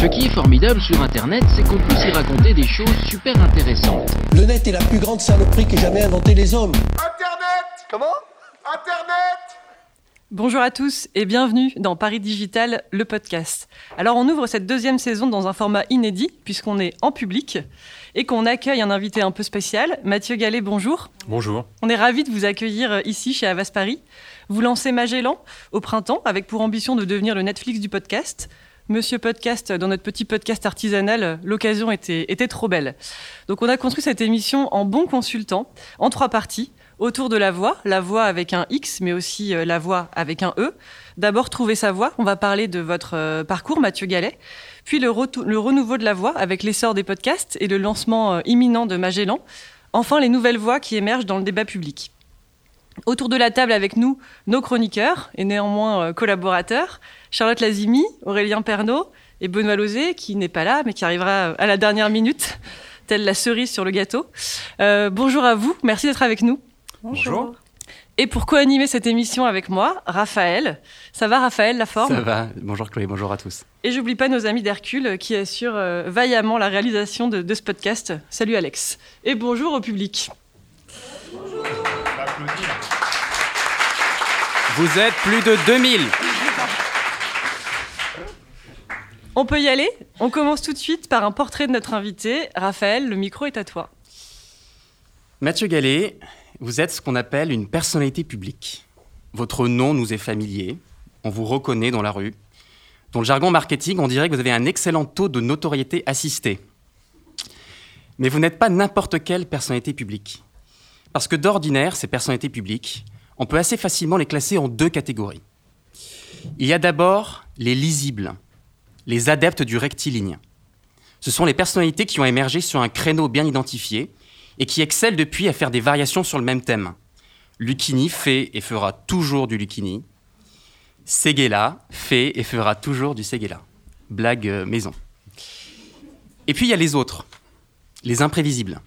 Ce qui est formidable sur Internet, c'est qu'on peut s'y raconter des choses super intéressantes. Le net est la plus grande saloperie qu'aient jamais inventé les hommes. Internet Comment? Internet Bonjour à tous et bienvenue dans Paris Digital, le podcast. Alors on ouvre cette deuxième saison dans un format inédit puisqu'on est en public et qu'on accueille un invité un peu spécial. Mathieu Gallet, bonjour. Bonjour. On est ravis de vous accueillir ici chez Avas Paris. Vous lancez Magellan au printemps avec pour ambition de devenir le Netflix du podcast. Monsieur Podcast, dans notre petit podcast artisanal, l'occasion était, trop belle. Donc on a construit cette émission en bon consultant, en trois parties autour de la voix, la voix avec un X, mais aussi euh, la voix avec un E. D'abord, trouver sa voix. On va parler de votre euh, parcours, Mathieu Gallet. Puis le, le, renouveau de la voix avec l'essor des podcasts et le lancement euh, imminent de Magellan. Enfin, les nouvelles voix qui émergent dans le débat public. Autour de la table avec nous, nos chroniqueurs et néanmoins collaborateurs, Charlotte Lazimi, Aurélien Pernaud et Benoît Lozé, qui n'est pas là, mais qui arrivera à la dernière minute, telle la cerise sur le gâteau. Euh, bonjour à vous, merci d'être avec nous. Bonjour. Et pour co-animer cette émission avec moi, Raphaël. Ça va Raphaël, la forme? Ça va. Bonjour Chloé, bonjour à tous. Et j'oublie pas nos amis d'Hercule qui assurent euh, vaillamment la réalisation de, de, ce podcast. Salut Alex. Et bonjour au public. Bonjour. Vous êtes plus de 2000. On peut y aller? On commence tout de suite par un portrait de notre invité. Raphaël, le micro est à toi. Mathieu Gallet, vous êtes ce qu'on appelle une personnalité publique. Votre nom nous est familier, on vous reconnaît dans la rue. Dans le jargon marketing, on dirait que vous avez un excellent taux de notoriété assistée. Mais vous n'êtes pas n'importe quelle personnalité publique. Parce que d'ordinaire, ces personnalités publiques, on peut assez facilement les classer en deux catégories. Il y a d'abord les lisibles, les adeptes du rectiligne. Ce sont les personnalités qui ont émergé sur un créneau bien identifié et qui excelle depuis à faire des variations sur le même thème. Lucchini fait et fera toujours du Lucchini. Seguela fait et fera toujours du Seguela. Blague euh, maison. Et puis il y a les autres, les imprévisibles.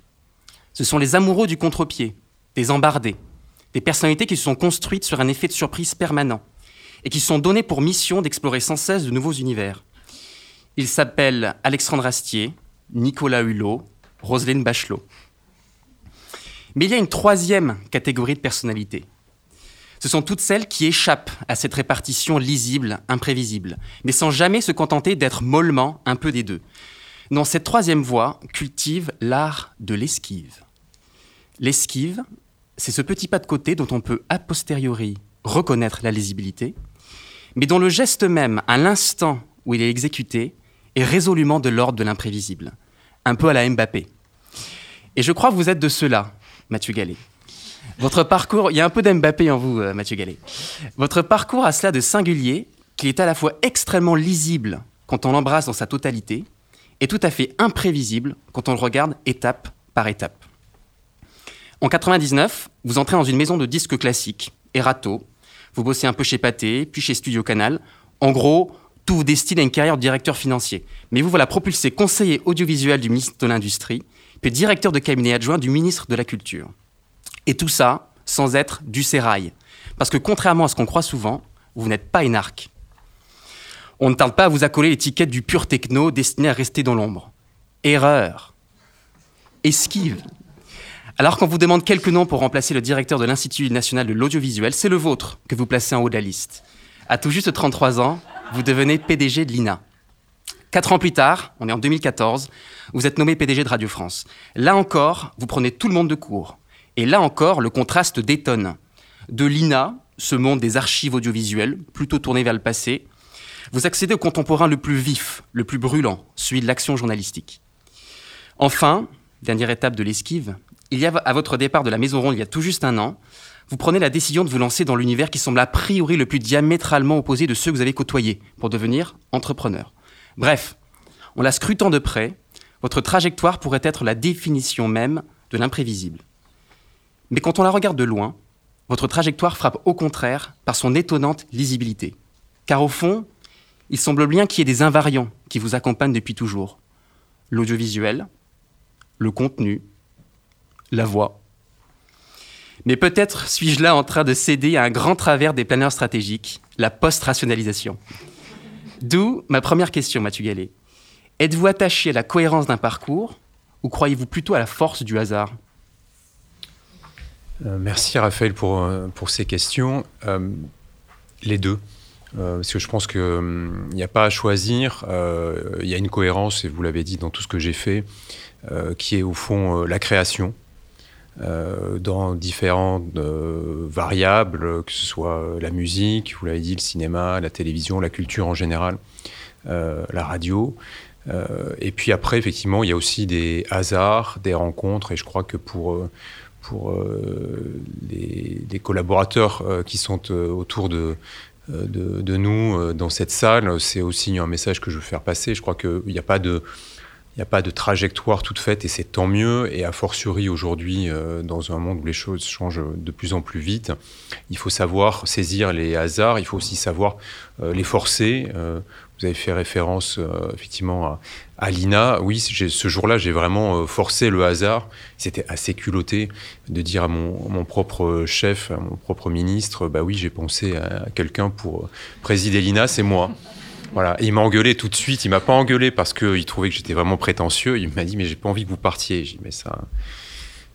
Ce sont les amoureux du contre-pied, des embardés, des personnalités qui se sont construites sur un effet de surprise permanent et qui sont données pour mission d'explorer sans cesse de nouveaux univers. Ils s'appellent Alexandre Astier, Nicolas Hulot, Roselyne Bachelot. Mais il y a une troisième catégorie de personnalités. Ce sont toutes celles qui échappent à cette répartition lisible, imprévisible, mais sans jamais se contenter d'être mollement un peu des deux. Non, cette troisième voie cultive l'art de l'esquive. L'esquive, c'est ce petit pas de côté dont on peut a posteriori reconnaître la lisibilité, mais dont le geste même, à l'instant où il est exécuté, est résolument de l'ordre de l'imprévisible, un peu à la Mbappé. Et je crois que vous êtes de ceux-là, Mathieu Gallet. Votre parcours, il y a un peu d'Mbappé en vous, euh, Mathieu Gallet. Votre parcours a cela de singulier qu'il est à la fois extrêmement lisible quand on l'embrasse dans sa totalité et tout à fait imprévisible quand on le regarde étape par étape. En 99, vous entrez dans une maison de disques classiques, Erato. Vous bossez un peu chez Pathé, puis chez Studio Canal. En gros, tout vous destine à une carrière de directeur financier. Mais vous voilà propulsé conseiller audiovisuel du ministre de l'Industrie, puis directeur de cabinet adjoint du ministre de la Culture. Et tout ça sans être du sérail. Parce que contrairement à ce qu'on croit souvent, vous n'êtes pas énarque. On ne tarde pas à vous accoler l'étiquette du pur techno destiné à rester dans l'ombre. Erreur. Esquive. Alors qu'on vous demande quelques noms pour remplacer le directeur de l'Institut national de l'audiovisuel, c'est le vôtre que vous placez en haut de la liste. À tout juste 33 ans, vous devenez PDG de l'INA. Quatre ans plus tard, on est en 2014, vous êtes nommé PDG de Radio France. Là encore, vous prenez tout le monde de court. Et là encore, le contraste détonne. De l'INA, ce monde des archives audiovisuelles, plutôt tourné vers le passé, vous accédez au contemporain le plus vif, le plus brûlant, celui de l'action journalistique. Enfin, dernière étape de l'esquive, il y a à votre départ de la Maison Ronde il y a tout juste un an, vous prenez la décision de vous lancer dans l'univers qui semble a priori le plus diamétralement opposé de ceux que vous avez côtoyés pour devenir entrepreneur. Bref, en la scrutant de près, votre trajectoire pourrait être la définition même de l'imprévisible. Mais quand on la regarde de loin, votre trajectoire frappe au contraire par son étonnante lisibilité. Car au fond, il semble bien qu'il y ait des invariants qui vous accompagnent depuis toujours. L'audiovisuel, le contenu, la voix. Mais peut-être suis-je là en train de céder à un grand travers des planeurs stratégiques, la post-rationalisation. D'où ma première question, Mathieu Gallet. Êtes-vous attaché à la cohérence d'un parcours ou croyez-vous plutôt à la force du hasard? Euh, merci Raphaël pour, euh, pour ces questions. Euh, les deux. Parce que je pense qu'il n'y a pas à choisir. Il y a une cohérence, et vous l'avez dit dans tout ce que j'ai fait, qui est au fond la création. Euh, dans différentes euh, variables, que ce soit la musique, vous l'avez dit, le cinéma, la télévision, la culture en général, euh, la radio. Et puis après, effectivement, il y a aussi des hasards, des rencontres, et je crois que pour, pour les, collaborateurs qui sont autour de, de, nous dans cette salle, c'est aussi un message que je veux faire passer. Je crois qu'il n'y a pas de... N'y a pas de trajectoire toute faite et c'est tant mieux. Et a fortiori aujourd'hui, euh, dans un monde où les choses changent de plus en plus vite, il faut savoir saisir les hasards, il faut aussi savoir euh, les forcer. Euh, vous avez fait référence effectivement à, l'INA. Oui, ce jour-là, j'ai vraiment forcé le hasard. C'était assez culotté de dire à mon, mon propre chef, à mon propre ministre, bah oui, j'ai pensé à quelqu'un pour présider l'INA, c'est moi. Voilà, Et il m'a engueulé tout de suite. Il m'a pas engueulé parce qu'il trouvait que j'étais vraiment prétentieux. Il m'a dit mais j'ai pas envie que vous partiez. J'ai dit mais ça,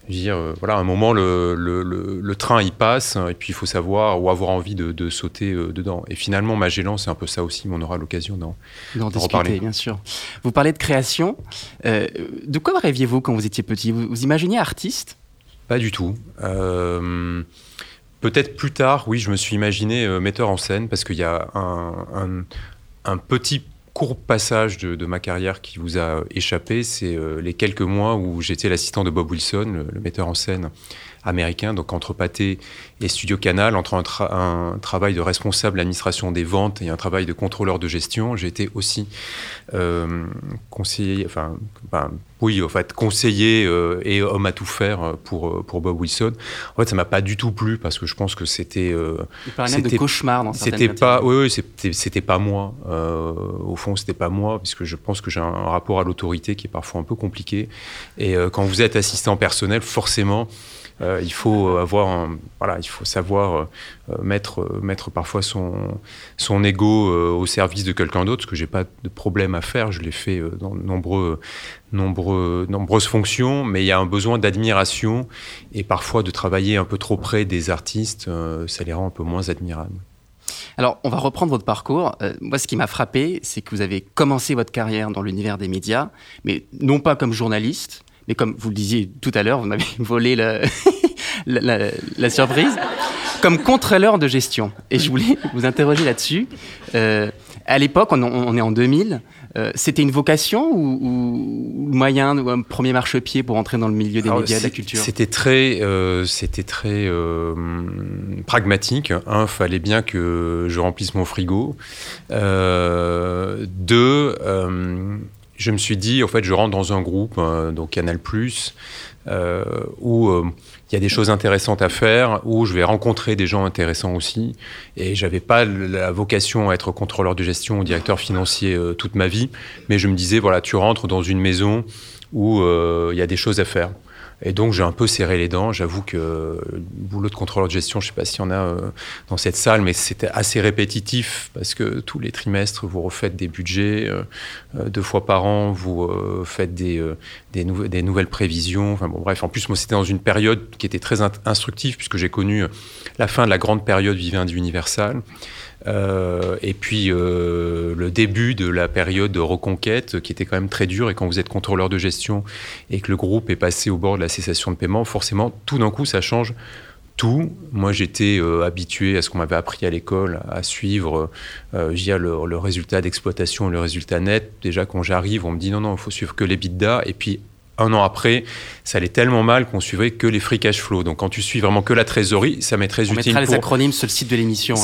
je veux dire euh, voilà, à un moment le, le, le, le train il passe et puis il faut savoir ou avoir envie de, de sauter euh, dedans. Et finalement Magellan c'est un peu ça aussi. Mais on aura l'occasion d'en discuter, reparler. bien sûr. Vous parlez de création. Euh, de quoi rêviez-vous quand vous étiez petit? Vous, vous imaginiez artiste? Pas du tout. Peut-être plus tard, oui, je me suis imaginé metteur en scène parce qu'il y a un, un- un petit court passage de, ma carrière qui vous a échappé. C'est euh, les quelques mois où j'étais l'assistant de Bob Wilson, le metteur en scène américain, donc entre Pathé et Studio Canal, entre un, tra- un travail de responsable d'administration des ventes et un travail de contrôleur de gestion. J'ai été aussi euh, conseiller, enfin, enfin, oui, en fait, conseiller euh, et homme à tout faire euh, pour, pour Bob Wilson. En fait, ça m'a pas du tout plu parce que je pense que c'était. euh, Il parlait même de cauchemar dans c'était pas, oui, oui, c'était, pas moi. Au fond, c'était pas moi, puisque je pense que j'ai un rapport à l'autorité qui est parfois un peu compliqué. Et quand vous êtes assistant personnel, forcément, euh, il faut avoir, voilà, il faut savoir euh, mettre, euh, mettre parfois son, son ego au service de quelqu'un d'autre, ce que j'ai pas de problème à faire. Je l'ai fait dans de nombreux, nombreux, nombreuses fonctions, mais il y a un besoin d'admiration et parfois de travailler un peu trop près des artistes, ça les rend un peu moins admirables. Alors, on va reprendre votre parcours. Moi, ce qui m'a frappé, c'est que vous avez commencé votre carrière dans l'univers des médias, mais non pas comme journaliste, mais comme vous le disiez tout à l'heure, vous m'avez volé la, la, la- la surprise, comme contrôleur de gestion. Et je voulais vous interroger là-dessus. Euh, à l'époque, on, on est en 2000, euh, c'était une vocation ou, moyen ou un premier marchepied pour entrer dans le milieu des Alors, médias, de la culture? C'était très, euh, c'était très euh, pragmatique. Un, fallait bien que je remplisse mon frigo. Deux, je me suis dit, en fait, je rentre dans un groupe, euh, donc Canal+, euh, où euh, il y a des choses intéressantes à faire, où je vais rencontrer des gens intéressants aussi. Et j'avais pas la vocation à être contrôleur de gestion ou directeur financier euh, toute ma vie, mais je me disais, voilà, tu rentres dans une maison où il y a des choses à faire. Et donc j'ai un peu serré les dents. J'avoue que le boulot de contrôleur de gestion, je ne sais pas s'il y en a euh, dans cette salle, mais c'était assez répétitif parce que tous les trimestres, vous refaites des budgets, euh, euh, deux fois par an, vous euh, faites des, euh, des, nouve- des nouvelles prévisions. Enfin bon, bref, en plus, moi, c'était dans une période qui était très instructive puisque j'ai connu la fin de la grande période Vivendi Universal. Euh, et puis euh, le début de la période de reconquête qui était quand même très dure. Et quand vous êtes contrôleur de gestion et que le groupe est passé au bord de la cessation de paiement, forcément, tout d'un coup, ça change tout. Moi, j'étais euh, habitué à ce qu'on m'avait appris à l'école, à suivre le, le résultat d'exploitation, le résultat net. Déjà, quand j'arrive, on me dit non, non, il faut suivre que les bidas. Et puis, un an après, ça allait tellement mal qu'on suivait que les free cash flow. Donc, quand tu suis vraiment que la trésorerie, ça m'est très On utile mettra les pour acronymes sur le site de l'émission, hein,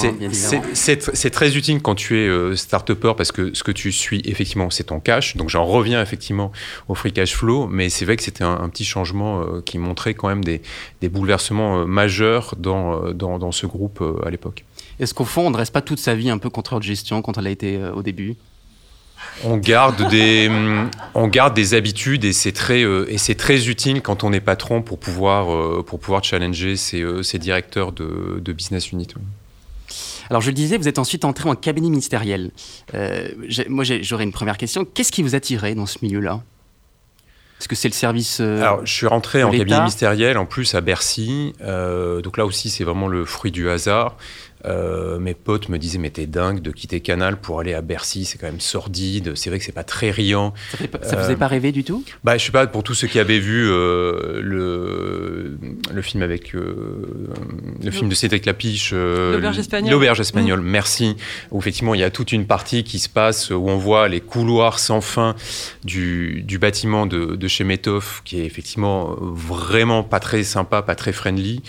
c'est- bien c'est très utile quand tu es euh, start-upper parce que ce que tu suis, effectivement, c'est ton cash. Donc j'en reviens effectivement au free cash flow, mais c'est vrai que c'était un, un petit changement euh, qui montrait quand même des, des bouleversements euh, majeurs dans, euh, dans, dans ce groupe à l'époque. Est-ce qu'au fond, on ne reste pas toute sa vie un peu contrôleur de gestion quand elle a été au début? On garde des, on garde des habitudes et c'est très, euh, et c'est très utile quand on est patron pour pouvoir, euh, pour pouvoir challenger ses, euh, ses directeurs de, de business unit. oui. Alors je le disais, vous êtes ensuite entré en cabinet ministériel. Euh, moi j'aurais une première question. Qu'est-ce qui vous attirait dans ce milieu-là? Est-ce que c'est le service euh, Alors, je suis rentré en cabinet ministériel, en plus à Bercy. Euh, donc là aussi, c'est vraiment le fruit du hasard. Euh, mes potes me disaient, mais t'es dingue de quitter Canal pour aller à Bercy, c'est quand même sordide. C'est vrai que c'est pas très riant. Ça, fait pas- ça Euh, vous faisait pas rêver du tout? Bah, je sais pas, pour tous ceux qui avaient vu euh, le, le film avec euh, le film de Cédric Lapiche, euh, L'Auberge espagnole. L'auberge espagnole, merci. Où effectivement, il y a toute une partie qui se passe où on voit les couloirs sans fin du, du bâtiment de, de chez Metov, qui est effectivement vraiment pas très sympa, pas très friendly.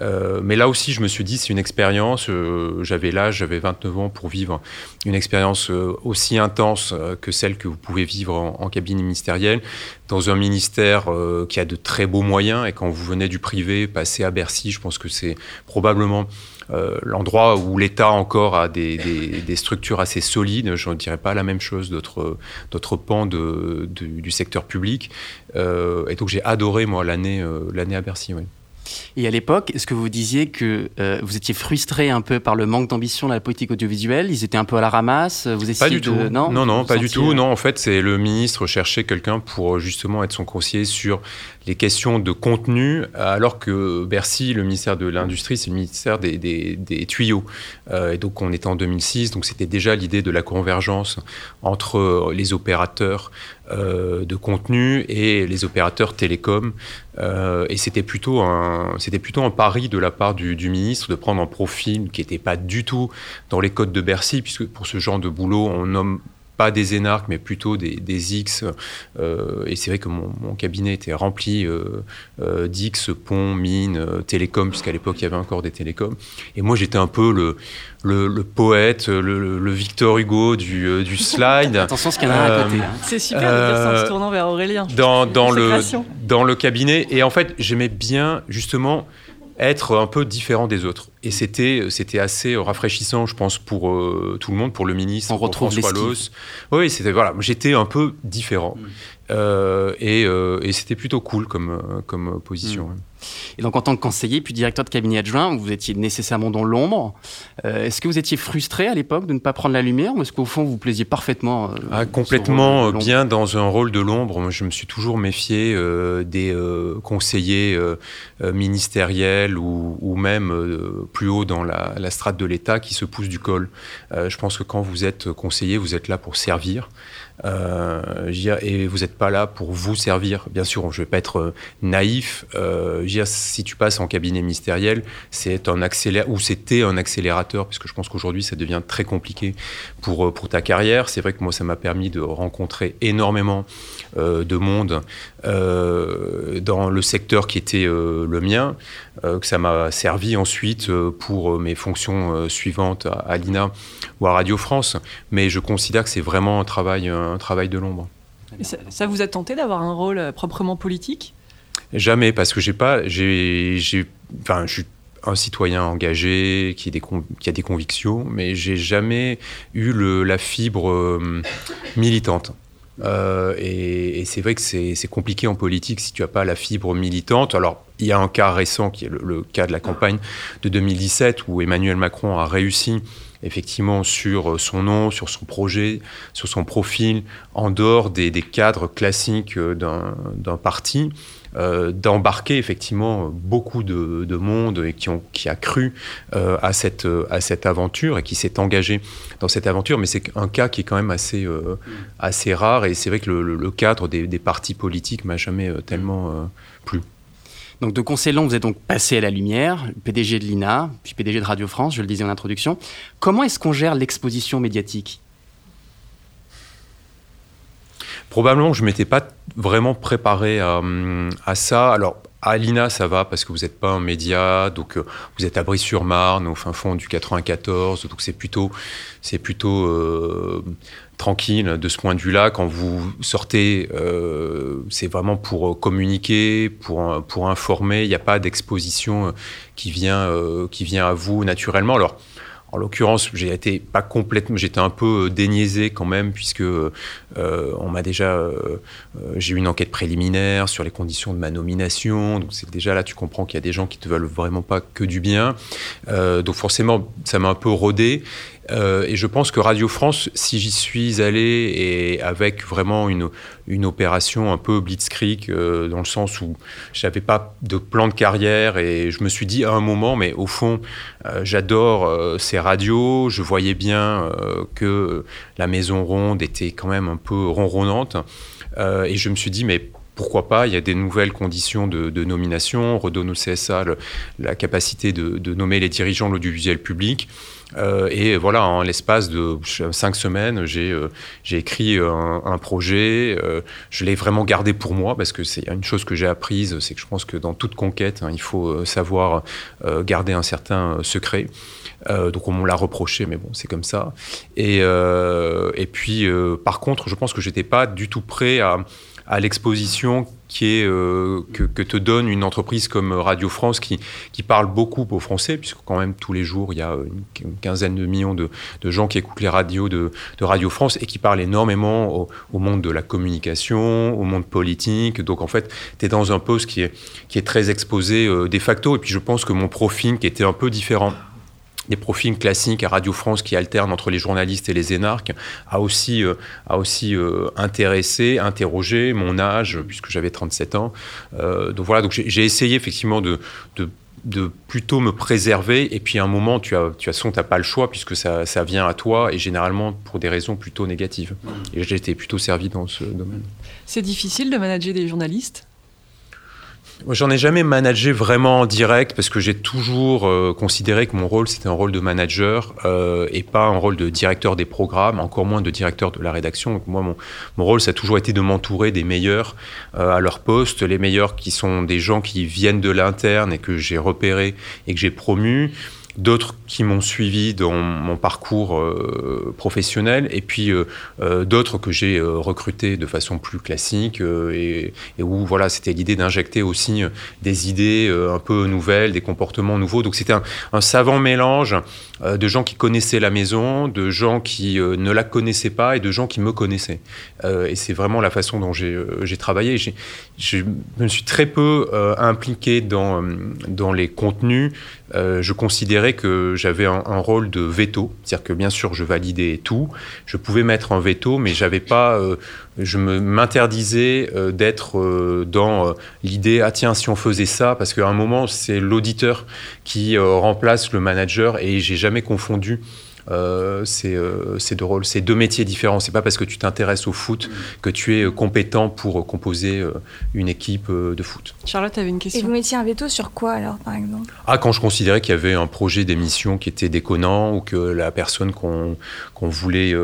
Euh, mais là aussi, je me suis dit, c'est une expérience. Euh, j'avais l'âge, j'avais 29 ans pour vivre une expérience euh, aussi intense euh, que celle que vous pouvez vivre en, en cabinet ministériel, dans un ministère qui a de très beaux moyens. Et quand vous venez du privé, passer à Bercy, je pense que c'est probablement l'endroit où l'État encore a des, structures assez solides. Je ne dirais pas la même chose d'autres pans du, secteur public. Et donc j'ai adoré, moi, l'année à Bercy. Et à l'époque, est-ce que vous disiez que euh, vous étiez frustré un peu par le manque d'ambition de la politique audiovisuelle? Ils étaient un peu à la ramasse Vous Pas du de... tout. Non, non, non, pas du tout. Non, en fait, c'est le ministre cherchait quelqu'un pour euh, justement être son conseiller sur les questions de contenu, alors que Bercy, le ministère de l'Industrie, c'est le ministère des, des- des tuyaux. Euh, et donc, on était en 2006, donc c'était déjà l'idée de la convergence entre euh, les opérateurs euh, de contenu et les opérateurs télécoms. Euh, et c'était plutôt un, c'était plutôt un pari de la part du, du ministre de prendre un profil qui n'était pas du tout dans les codes de Bercy, puisque pour ce genre de boulot, on nomme pas des énarques, mais plutôt des, des X. Euh, et c'est vrai que mon, mon cabinet était rempli euh, euh, d'X, ponts, mines, euh, télécoms, puisqu'à l'époque, il y avait encore des télécoms. Et moi, j'étais un peu le, le, le poète, le, Victor Hugo du, euh, du slide. Attention, ce qu'il y en a à côté. hein. C'est super de dire ça en se tournant vers Aurélien. dans, dans, le, dans le cabinet. Et en fait, j'aimais bien justement être un peu différent des autres. Et c'était, c'était assez rafraîchissant, je pense, pour euh, tout le monde, pour le ministre, On pour retrouve François. Loos. Oui, c'était, voilà, j'étais un peu différent. Mm. Euh, et, euh, et c'était plutôt cool comme, euh, comme position. Mm. Et donc, en tant que conseiller puis directeur de cabinet adjoint, vous étiez nécessairement dans l'ombre. Euh, est-ce que vous étiez frustré à l'époque de ne pas prendre la lumière ou est-ce qu'au fond, vous plaisiez parfaitement euh, Ah, complètement euh, long- bien dans un rôle de l'ombre. Je me suis toujours méfié euh, des conseillers ministériels ou, ou même plus haut dans la, la strate de l'État qui se poussent du col. Je pense que quand vous êtes conseiller, vous êtes là pour servir. Euh, et vous n'êtes pas là pour vous servir. Bien sûr, je ne vais pas être euh, naïf. Euh, si tu passes en cabinet ministériel, c'est un accélérateur, ou c'était un accélérateur, parce que je pense qu'aujourd'hui, ça devient très compliqué pour, pour ta carrière. C'est vrai que moi, ça m'a permis de rencontrer énormément de monde dans le secteur qui était euh, le mien, euh, que ça m'a servi ensuite euh, pour euh, mes fonctions euh, suivantes à, à l'INA ou à Radio France. Mais je considère que c'est vraiment un travail, un travail de l'ombre. Ça, ça vous a tenté d'avoir un rôle euh, proprement politique? Jamais, parce que j'ai pas, j'ai, enfin, je suis un citoyen engagé qui, a des con- qui a des convictions, mais j'ai jamais eu le, la fibre euh, militante. Euh, et, c'est vrai que c'est, compliqué en politique si tu n'as pas la fibre militante. Alors, il y a un cas récent qui est le cas de la campagne de 2017 où Emmanuel Macron a réussi effectivement sur son nom, sur son projet, sur son profil, en dehors des, cadres classiques euh, d'un, parti, euh, d'embarquer effectivement beaucoup de, de monde et qui, ont, qui a cru euh, à, cette, aventure et qui s'est engagé dans cette aventure. Mais c'est un cas qui est quand même assez, euh, assez rare et c'est vrai que le, cadre des, des partis politiques m'a jamais euh, tellement euh, plu. Donc, de conseiller long, vous êtes donc passé à la lumière, PDG de l'INA, puis PDG de Radio France, je le disais en introduction. Comment est-ce qu'on gère l'exposition médiatique? Probablement je ne m'étais pas vraiment préparé à, hum, à ça. Alors, à l'INA, ça va parce que vous n'êtes pas un média, donc euh, vous êtes à Brie-sur-Marne, au fin fond du 94, donc c'est plutôt, c'est plutôt euh, tranquille de ce point de vue-là. Quand vous sortez, euh, c'est vraiment pour euh, communiquer, pour, euh, pour informer. Il n'y a pas d'exposition qui vient, qui vient à vous naturellement. Alors, En l'occurrence, j'ai été pas complètement, j'étais un peu déniaisé quand même puisque on m'a déjà, j'ai eu une enquête préliminaire sur les conditions de ma nomination. Donc c'est déjà là, tu comprends qu'il y a des gens qui te veulent vraiment pas que du bien. donc forcément, ça m'a un peu rodé. Euh, et je pense que Radio France, si j'y suis allé et avec vraiment une, une opération un peu blitzkrieg, euh, dans le sens où j'avais pas de plan de carrière et je me suis dit à un moment, mais au fond, euh, j'adore ces radios, je voyais bien que la Maison Ronde était quand même un peu ronronnante. et je me suis dit, mais pourquoi pas, il y a des nouvelles conditions de, nomination, on redonne au CSA la capacité de nommer les dirigeants de l'audiovisuel public. Euh, et voilà, en l'espace de cinq semaines, j'ai euh, écrit un, projet. Euh, je l'ai vraiment gardé pour moi parce que c'est une chose que j'ai apprise, c'est que je pense que dans toute conquête, hein, il faut savoir garder un certain secret. donc on me l'a reproché, mais bon, c'est comme ça. Et, et puis, par contre, je pense que j'étais pas du tout prêt à, à l'exposition qui est, euh, que, te donne une entreprise comme Radio France qui, qui parle beaucoup aux Français, puisque quand même tous les jours il y a une, quinzaine de millions de, de, gens qui écoutent les radios de, de Radio France et qui parlent énormément au, monde de la communication, au monde politique. Donc en fait, tu es dans un poste qui est, qui est très exposé euh, de facto. Et puis je pense que mon profil qui était un peu différent des profils classiques à Radio France qui alternent entre les journalistes et les énarques, a aussi, euh, a aussi euh, intéressé, interrogé mon âge, puisque j'avais 37 ans. Euh, donc voilà, donc j'ai essayé effectivement de, de, plutôt me préserver, et puis à un moment, tu as, tu as son, tu n'as pas le choix, puisque ça, ça, vient à toi, et généralement pour des raisons plutôt négatives. Et j'ai été plutôt servi dans ce domaine. C'est difficile de manager des journalistes? J'en ai jamais managé vraiment en direct parce que j'ai toujours euh, considéré que mon rôle c'était un rôle de manager euh, et pas un rôle de directeur des programmes, encore moins de directeur de la rédaction. Moi, mon, mon rôle ça a toujours été de m'entourer des meilleurs euh, à leur poste, les meilleurs qui sont des gens qui viennent de l'interne et que j'ai repéré et que j'ai promu d'autres qui m'ont suivi dans mon parcours euh, professionnel, et puis euh, euh, d'autres que j'ai recrutés de façon plus classique, et, où voilà, c'était l'idée d'injecter aussi des idées un peu nouvelles, des comportements nouveaux. Donc c'était un, savant mélange de gens qui connaissaient la maison, de gens qui ne la connaissaient pas, et de gens qui me connaissaient. et c'est vraiment la façon dont j'ai travaillé. Je me suis très peu impliqué dans, dans les contenus. je considérais que j'avais un, rôle de veto, c'est-à-dire que bien sûr je validais tout, je pouvais mettre un veto, mais j'avais pas, euh, je m'interdisais euh, d'être euh, dans l'idée ah tiens si on faisait ça, parce qu'à un moment c'est l'auditeur qui remplace le manager et j'ai jamais confondu euh, euh, c'est deux rôles, c'est deux métiers différents. C'est pas parce que tu t'intéresses au foot que tu es euh, compétent pour composer une équipe de foot. Charlotte, tu avais une question. Et vous mettiez un veto sur quoi alors, par exemple? Ah, quand je considérais qu'il y avait un projet d'émission qui était déconnant ou que la personne qu'on voulait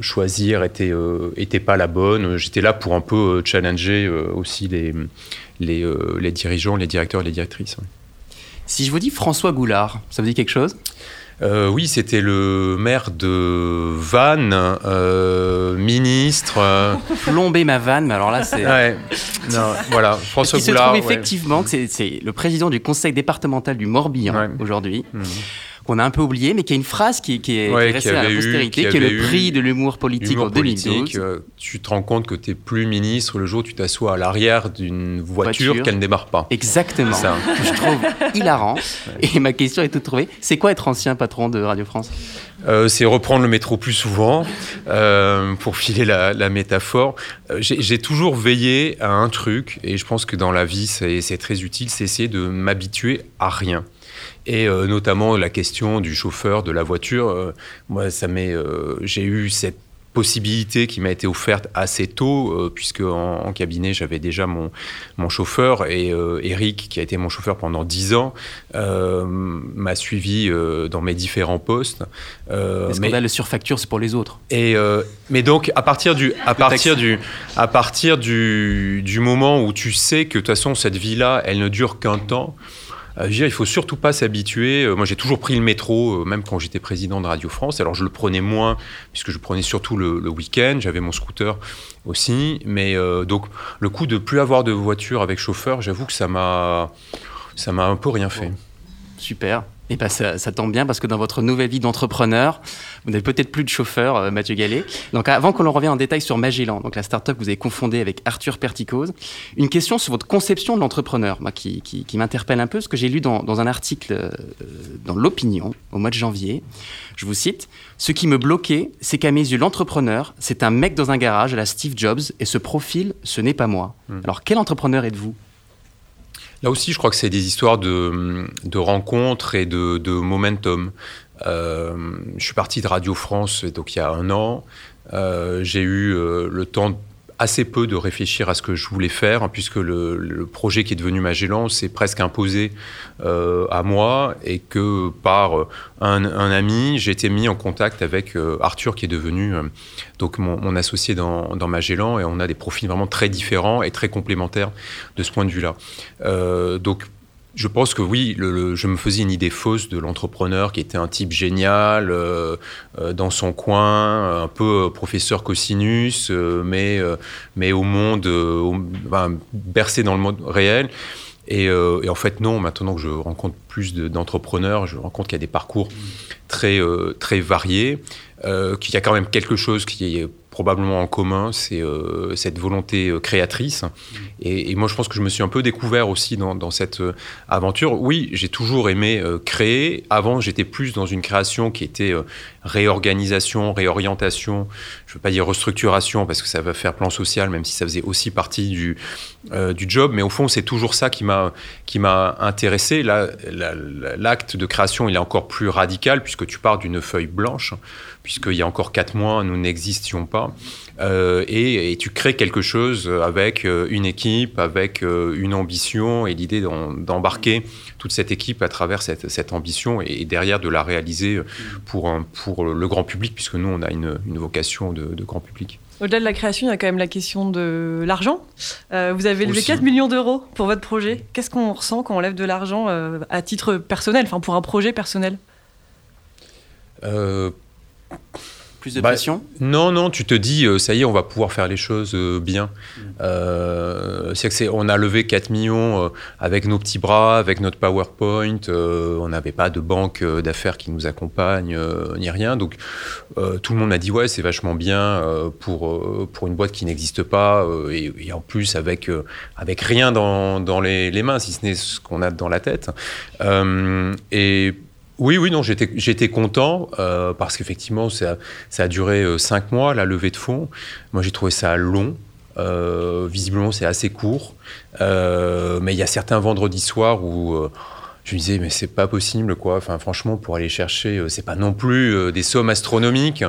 choisir était, était pas la bonne, j'étais là pour un peu challenger aussi les, les, les, dirigeants, les directeurs et les directrices. Si je vous dis François Goulard, ça vous dit quelque chose? Euh, oui, c'était le maire de Vannes, euh, ministre. Euh. Plomber ma vanne, mais alors là, c'est. Ouais. Non, voilà, François Il se trouve effectivement que c'est le président du conseil départemental du Morbihan aujourd'hui. Mmh qu'on a un peu oublié, mais qui a une phrase qui, qui est, restée à la postérité, qui, est le prix de l'humour politique en 2012. Euh, tu te rends compte que tu n'es plus ministre le jour où tu t'assois à l'arrière d'une voiture, qu'elle ne démarre pas. Exactement. Ça. Que je trouve hilarant. Et ma question est toute trouvée. C'est quoi être ancien patron de Radio France? Euh, c'est reprendre le métro plus souvent, euh, pour filer la, la métaphore. J'ai toujours veillé à un truc, et je pense que dans la vie, c'est très utile, c'est essayer de m'habituer à rien et euh, notamment la question du chauffeur de la voiture. Euh, moi, ça m'est, euh, j'ai eu cette possibilité qui m'a été offerte assez tôt, puisque en, cabinet j'avais déjà mon, mon chauffeur et Eric, qui a été mon chauffeur pendant dix ans, m'a suivi dans mes différents postes. Est-ce qu'on a le surfacture, c'est pour les autres. Et mais donc à partir du à partir du à partir du, du moment où tu sais que de toute façon cette vie là, elle ne dure qu'un temps. Euh, je il faut surtout pas s'habituer. Euh, moi, j'ai toujours pris le métro, euh, même quand j'étais président de Radio France. Alors, je le prenais moins, puisque je prenais surtout le, week-end. J'avais mon scooter aussi. Mais donc, le coup de plus avoir de voiture avec chauffeur, j'avoue que ça m'a, ça m'a un peu rien fait. Super. Et ben ça, ça, tombe bien parce que dans votre nouvelle vie d'entrepreneur, vous n'avez peut-être plus de chauffeur, euh, Mathieu Gallet. Donc avant qu'on en revienne en détail sur Magellan, donc la start-up que vous avez confondée avec Arthur Perticose, une question sur votre conception de l'entrepreneur, qui, qui, qui m'interpelle un peu, ce que j'ai lu dans, dans, un article euh, dans l'Opinion au mois de janvier. Je vous cite Ce qui me bloquait, c'est qu'à mes yeux, l'entrepreneur, c'est un mec dans un garage à la Steve Jobs, et ce profil, ce n'est pas moi. Mmh. Alors quel entrepreneur êtes-vous? Là aussi, je crois que c'est des histoires de, rencontres et de, de momentum. Euh, je suis parti de Radio France donc il y a un an. Euh, j'ai eu euh, le temps assez peu de réfléchir à ce que je voulais faire, hein, puisque le, projet qui est devenu Magellan s'est presque imposé euh, à moi, et que par un, un ami, j'ai été mis en contact avec euh, Arthur, qui est devenu euh, donc mon, mon associé dans, dans, Magellan, et on a des profils vraiment très différents et très complémentaires de ce point de vue-là. donc je pense que oui, le, le, je me faisais une idée fausse de l'entrepreneur qui était un type génial, euh, euh, dans son coin, un peu professeur cosinus, euh, mais, mais au monde, au, ben, bercé dans le monde réel. Et, et, en fait, non, maintenant que je rencontre plus d'entrepreneurs, je rencontre qu'il y a des parcours très, très variés, qu'il y a quand même quelque chose qui est probablement en commun, c'est euh, cette volonté euh, créatrice. Et, et, moi, je pense que je me suis un peu découvert aussi dans, dans cette euh, aventure. Oui, j'ai toujours aimé euh, créer. Avant, j'étais plus dans une création qui était euh, réorganisation, réorientation. Je ne veux pas dire restructuration parce que ça va faire plan social, même si ça faisait aussi partie du, du job. Mais au fond, c'est toujours ça qui m'a intéressé. L'acte de création, il est encore plus radical puisque tu pars d'une feuille blanche puisqu'il y a encore quatre mois, nous n'existions pas. Euh, et, et, tu crées quelque chose avec euh, une équipe, avec euh, une ambition et l'idée d'embarquer toute cette équipe à travers cette, cette, ambition et derrière de la réaliser pour, un, pour le grand public, puisque nous, on a une, une vocation de, de, grand public. Au-delà de la création, il y a quand même la question de l'argent. Euh, vous avez levé Aussi. 4 millions d'euros pour votre projet. Qu'est-ce qu'on ressent quand on lève de l'argent euh, à titre personnel, enfin pour un projet personnel? Euh, plus de bah, pression Non, non, tu te dis, euh, ça y est, on va pouvoir faire les choses euh, bien. Mmh. Euh, c'est que c'est, on a levé 4 millions avec nos petits bras, avec notre PowerPoint. Euh, on n'avait pas de banque d'affaires qui nous accompagne, ni rien. Donc, tout le monde a dit, ouais, c'est vachement bien pour, pour une boîte qui n'existe pas. Et, et, en plus, avec, avec rien dans, dans les, les, mains, si ce n'est ce qu'on a dans la tête. et oui, oui, non, j'étais content euh, parce qu'effectivement, ça, a duré euh, cinq mois, la levée de fonds. Moi, j'ai trouvé ça long. Euh, visiblement, c'est assez court. Mais il y a certains vendredis soirs où je me disais, mais c'est pas possible, quoi. Enfin, franchement, pour aller chercher, c'est pas non plus des sommes astronomiques.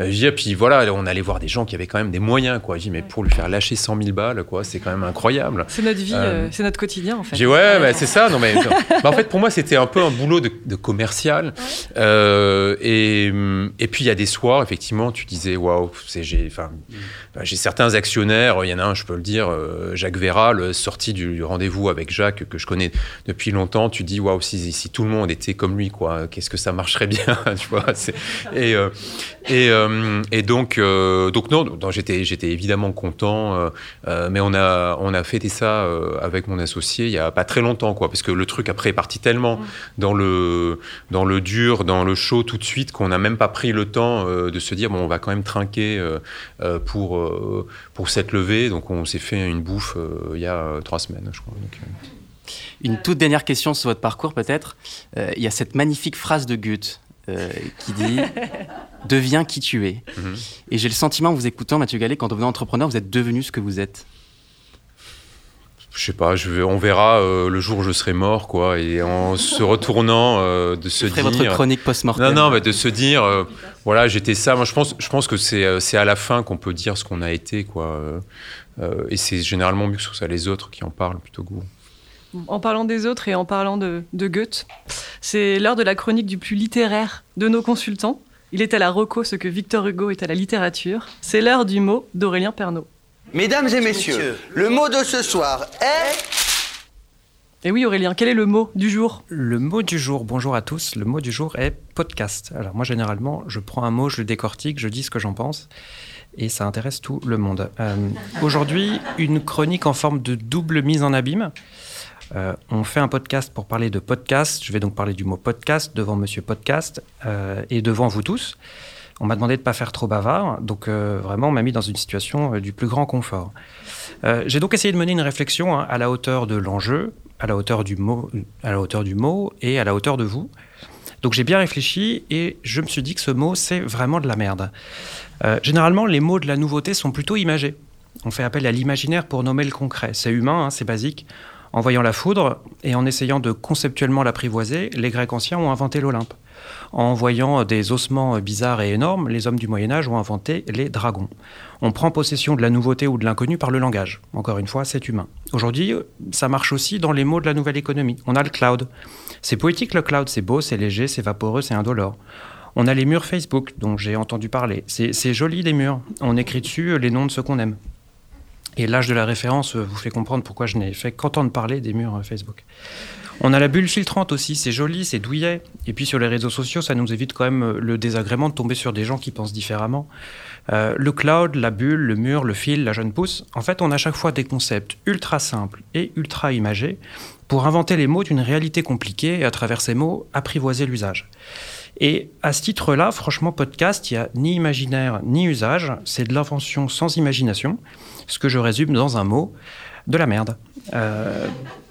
Euh, je dis, puis voilà, on allait voir des gens qui avaient quand même des moyens, quoi. Je dis, mais pour lui faire lâcher 100 000 balles, quoi, c'est quand même incroyable. C'est notre vie, euh, c'est notre quotidien, en fait. J'ai, ouais, bah, c'est ça. Non, mais bah, en fait, pour moi, c'était un peu un boulot de, de commercial. Ouais. Euh, et, et puis, il y a des soirs, effectivement, tu disais, waouh, j'ai, bah, j'ai certains actionnaires. Il y en a un, je peux le dire, euh, Jacques Véral, sorti du, du rendez-vous avec Jacques que je connais depuis longtemps. Tu dis, waouh, si, si, tout le monde était comme lui, quoi, qu'est-ce que ça marcherait bien, tu vois. Et, et euh, et donc, euh, donc non, non j'étais, j'étais évidemment content, euh, mais on a, on a fêté ça euh, avec mon associé il y a pas très longtemps, quoi, parce que le truc après est parti tellement mmh. dans le, dans le dur, dans le chaud tout de suite qu'on n'a même pas pris le temps de se dire bon, on va quand même trinquer pour pour cette levée. Donc on s'est fait une bouffe il y a trois semaines, je crois. Donc, une toute dernière question sur votre parcours, peut-être. Euh, il y a cette magnifique phrase de Goethe euh, qui dit Deviens qui tu es. Mm -hmm. Et j'ai le sentiment, en vous écoutant, Mathieu Gallet, vous devenez entrepreneur, vous êtes devenu ce que vous êtes. Je sais pas, je vais, on verra euh, le jour où je serai mort, quoi, et en se retournant, euh, de se dire. votre chronique post-mortem. Non, non, mais de se dire, euh, voilà, j'étais ça. Moi, je pense, je pense que c'est, c'est à la fin qu'on peut dire ce qu'on a été, quoi. et c'est généralement mieux que ce soit les autres qui en parlent plutôt que vous. En parlant des autres et en parlant de, de Goethe, c'est l'heure de la chronique du plus littéraire de nos consultants. Il est à la Rocco ce que Victor Hugo est à la littérature. C'est l'heure du mot d'Aurélien Pernaud. Mesdames et messieurs, messieurs, le mot de ce soir est... Et oui Aurélien, quel est le mot du jour? Le mot du jour, bonjour à tous, le mot du jour est podcast. Alors moi généralement, je prends un mot, je le décortique, je dis ce que j'en pense et ça intéresse tout le monde. Euh, Aujourd'hui, une chronique en forme de double mise en abîme. Euh, on fait un podcast pour parler de podcast. Je vais donc parler du mot podcast devant Monsieur Podcast euh, et devant vous tous. On m'a demandé de ne pas faire trop bavard, donc euh, vraiment on m'a mis dans une situation du plus grand confort. J'ai donc essayé de mener une réflexion hein, à la hauteur de l'enjeu, à la hauteur du mot, à la hauteur du mot et à la hauteur de vous. Donc j'ai bien réfléchi et je me suis dit que ce mot c'est vraiment de la merde. généralement les mots de la nouveauté sont plutôt imagés. On fait appel à l'imaginaire pour nommer le concret. C'est humain, hein, c'est basique. En voyant la foudre et en essayant de conceptuellement l'apprivoiser, les Grecs anciens ont inventé l'Olympe. En voyant des ossements bizarres et énormes, les hommes du Moyen Âge ont inventé les dragons. On prend possession de la nouveauté ou de l'inconnu par le langage. Encore une fois, c'est humain. Aujourd'hui, ça marche aussi dans les mots de la nouvelle économie. On a le cloud. C'est poétique le cloud, c'est beau, c'est léger, c'est vaporeux, c'est indolore. On a les murs Facebook, dont j'ai entendu parler. C'est joli des murs. On écrit dessus les noms de ceux qu'on aime. Et l'âge de la référence vous fait comprendre pourquoi je n'ai fait qu'entendre parler des murs Facebook. On a la bulle filtrante aussi, c'est joli, c'est douillet. Et puis sur les réseaux sociaux, ça nous évite quand même le désagrément de tomber sur des gens qui pensent différemment. Euh, le cloud, la bulle, le mur, le fil, la jeune pousse, en fait, on a à chaque fois des concepts ultra simples et ultra imagés pour inventer les mots d'une réalité compliquée et à travers ces mots, apprivoiser l'usage. Et à ce titre-là, franchement, podcast, il n'y a ni imaginaire ni usage, c'est de l'invention sans imagination ce que je résume dans un mot, de la merde. Euh,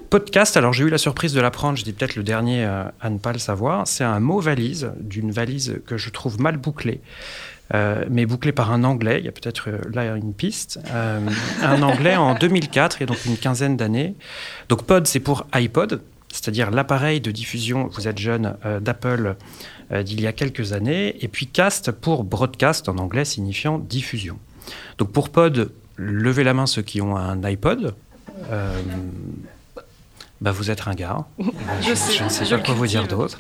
podcast, alors j'ai eu la surprise de l'apprendre, je dis peut-être le dernier euh, à ne pas le savoir, c'est un mot valise, d'une valise que je trouve mal bouclée. Euh, mais bouclée par un anglais, il y a peut-être là une piste, un anglais en 2004, il y a donc une quinzaine d'années. Donc pod, c'est pour iPod, c'est-à-dire l'appareil de diffusion, vous êtes jeune, d'Apple d'il y a quelques années, et puis cast pour broadcast en anglais signifiant diffusion. Donc pour pod, levez la main ceux qui ont un iPod. Euh, bah vous êtes un gars. je, ne sais pas quoi vous dire d'autre.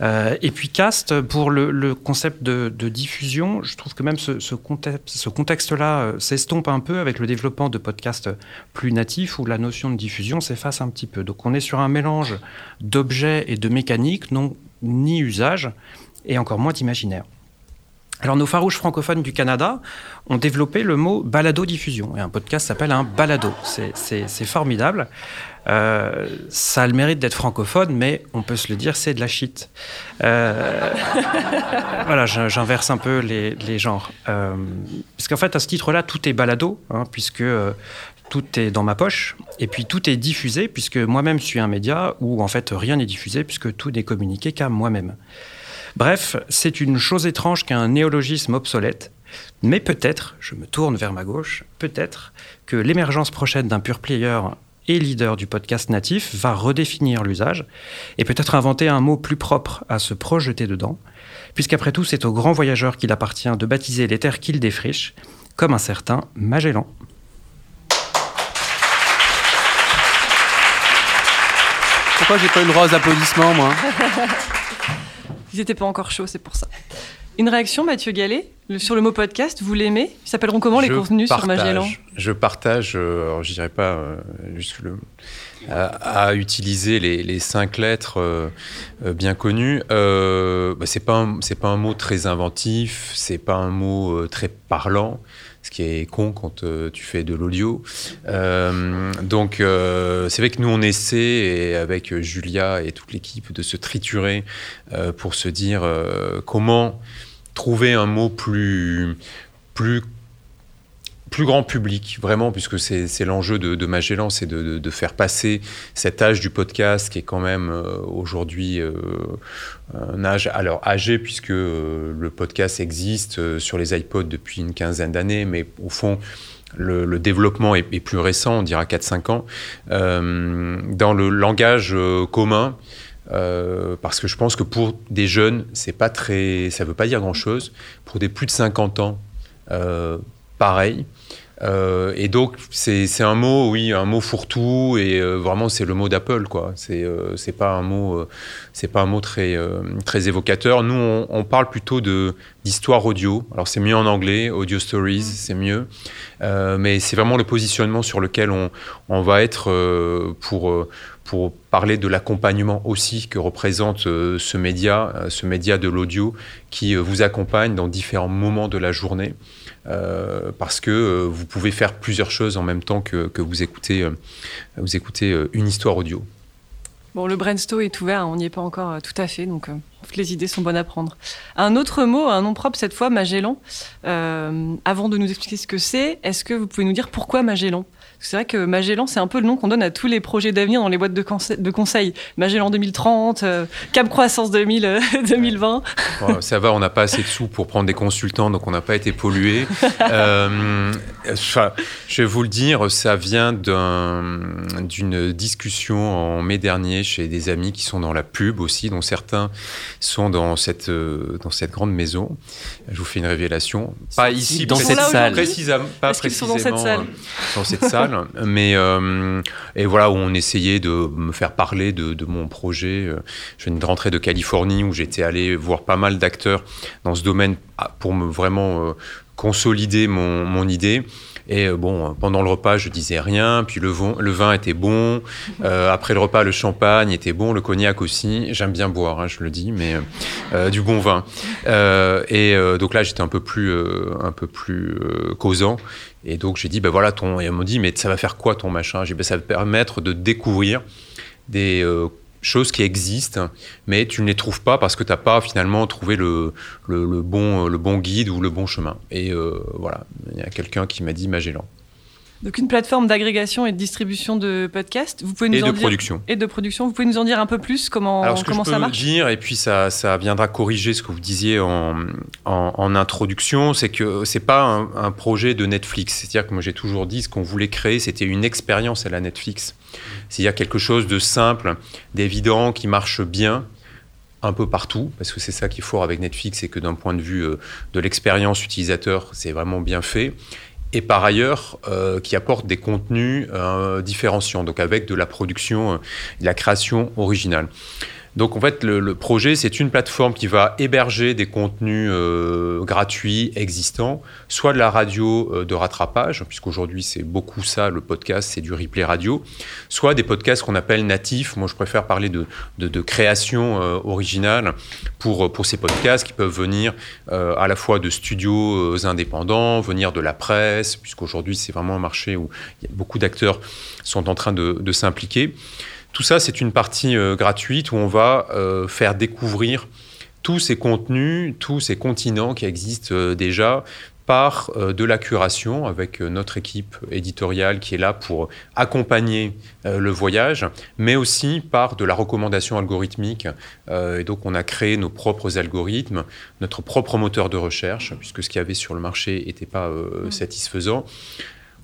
Euh, et puis Cast, pour le, concept de, diffusion, je trouve que même ce, contexte-là euh, s'estompe un peu avec le développement de podcasts plus natifs où la notion de diffusion s'efface un petit peu. Donc on est sur un mélange d'objets et de mécaniques, non ni usage, et encore moins d'imaginaire. Alors nos farouches francophones du Canada ont développé le mot balado-diffusion. Et un podcast s'appelle un balado. C'est formidable. Euh, ça a le mérite d'être francophone, mais on peut se le dire, c'est de la shit. Euh, voilà, j'inverse un peu les, genres. Euh, parce qu'en fait, à ce titre-là, tout est balado, hein, puisque tout est dans ma poche, et puis tout est diffusé, puisque moi-même suis un média où en fait rien n'est diffusé, puisque tout n'est communiqué qu'à moi-même. Bref, c'est une chose étrange qu'un néologisme obsolète, mais peut-être, je me tourne vers ma gauche, peut-être que l'émergence prochaine d'un pure player et leader du podcast natif va redéfinir l'usage et peut-être inventer un mot plus propre à se projeter dedans, puisqu'après tout, c'est au grand voyageur qu'il appartient de baptiser les terres qu'il défriche, comme un certain Magellan. Pourquoi j'ai pas une rose d'applaudissement, moi? Ils n'étaient pas encore chauds, c'est pour ça. Une réaction, Mathieu Gallet, sur le mot podcast, vous l'aimez? Ils s'appelleront comment les contenus sur Magellan? Je partage, euh, je dirais pas euh, juste le, à, utiliser les, cinq lettres euh, bien connues. bah, c'est pas c'est pas un mot très inventif, c'est pas un mot très parlant ce qui est con quand euh, tu fais de l'audio. Euh, donc, euh, c'est vrai que nous, on essaie, et avec Julia et toute l'équipe, de se triturer pour se dire comment trouver un mot plus, plus plus grand public, vraiment, puisque c'est l'enjeu de, Magellan, c'est de, faire passer cet âge du podcast qui est quand même euh, aujourd'hui euh, un âge alors âgé, puisque euh, le podcast existe sur les iPods depuis une quinzaine d'années, mais au fond, le, développement est, plus récent, on dira 4-5 ans, dans le langage commun. parce que je pense que pour des jeunes, c'est pas très, ça veut pas dire grand chose. Pour des plus de 50 ans, pareil. Euh, et donc, c'est un mot, oui, un mot fourre-tout, et euh, vraiment, c'est le mot d'Apple, quoi. C'est euh, c'est pas un mot, c'est pas un mot très, très évocateur. Nous, on, on parle plutôt d'histoire audio. Alors, c'est mieux en anglais, audio stories, c'est mieux. mais c'est vraiment le positionnement sur lequel on, on va être pour, pour parler de l'accompagnement aussi que représente ce média, ce média de l'audio qui vous accompagne dans différents moments de la journée. Parce que vous pouvez faire plusieurs choses en même temps que, que vous écoutez, vous écoutez une histoire audio. Bon, le brainstorm est ouvert, on n'y est pas encore euh, tout à fait, donc euh, toutes les idées sont bonnes à prendre. Un autre mot, un nom propre cette fois, Magellan. Euh, avant de nous expliquer ce que c'est, est-ce que vous pouvez nous dire pourquoi Magellan? C'est vrai que Magellan, c'est un peu le nom qu'on donne à tous les projets d'avenir dans les boîtes de, de conseil. Magellan 2030, euh, Cap Croissance 2000, 2020. Euh, ça va, on n'a pas assez de sous pour prendre des consultants, donc on n'a pas été pollué. euh, je vais vous le dire, ça vient d'une discussion en mai dernier chez des amis qui sont dans la pub aussi, dont certains sont dans cette, euh, dans cette grande maison. Je vous fais une révélation. Pas ici, dans cette salle. Précisément, pas précisément sont dans cette salle. Dans cette salle mais euh, et voilà où on essayait de me faire parler de, mon projet. Je viens de rentrer de Californie où j'étais allé voir pas mal d'acteurs dans ce domaine ah, pour me vraiment euh, consolider mon, mon idée. Et euh, bon, pendant le repas, je disais rien. Puis le, vin, le vin était bon. après le repas, le champagne était bon, le cognac aussi. J'aime bien boire, hein, je le dis, mais du bon vin. et donc là, j'étais un peu plus, un peu plus causant. Et donc j'ai dit, ben voilà, ton... et on m'a dit, mais ça va faire quoi ton machin? J'ai dit, ben, ça va permettre de découvrir des euh, choses qui existent, mais tu ne les trouves pas parce que tu n'as pas finalement trouvé le, le, bon, le bon guide ou le bon chemin. Et euh, voilà, il y a quelqu'un qui m'a dit Magellan. Donc une plateforme d'agrégation et de distribution de podcasts. Vous pouvez nous et en de dire... production. Et de production. Vous pouvez nous en dire un peu plus comment, Alors, ce que je ça peux marche? dire, et puis ça, ça viendra corriger ce que vous disiez en, en, en introduction, c'est que c'est pas un, un, projet de Netflix. C'est-à-dire que moi j'ai toujours dit ce qu'on voulait créer, c'était une expérience à la Netflix. C'est-à-dire quelque chose de simple, d'évident, qui marche bien un peu partout, parce que c'est ça qui est fort avec Netflix, c'est que d'un point de vue euh, de l'expérience utilisateur, c'est vraiment bien fait et par ailleurs euh, qui apporte des contenus euh, différenciants, donc avec de la production, euh, de la création originale. Donc en fait, le, projet, c'est une plateforme qui va héberger des contenus euh, gratuits existants, soit de la radio euh, de rattrapage, puisqu'aujourd'hui c'est beaucoup ça, le podcast, c'est du replay radio, soit des podcasts qu'on appelle natifs. Moi, je préfère parler de, de, création euh, originale pour, pour ces podcasts qui peuvent venir à la fois de studios indépendants, venir de la presse, puisqu'aujourd'hui c'est vraiment un marché où beaucoup d'acteurs sont en train de s'impliquer. Tout ça, c'est une partie euh, gratuite où on va euh, faire découvrir tous ces contenus, tous ces continents qui existent euh, déjà par de la curation avec notre équipe éditoriale qui est là pour accompagner le voyage, mais aussi par de la recommandation algorithmique. et donc on a créé nos propres algorithmes, notre propre moteur de recherche, puisque ce qu'il y avait sur le marché n'était pas satisfaisant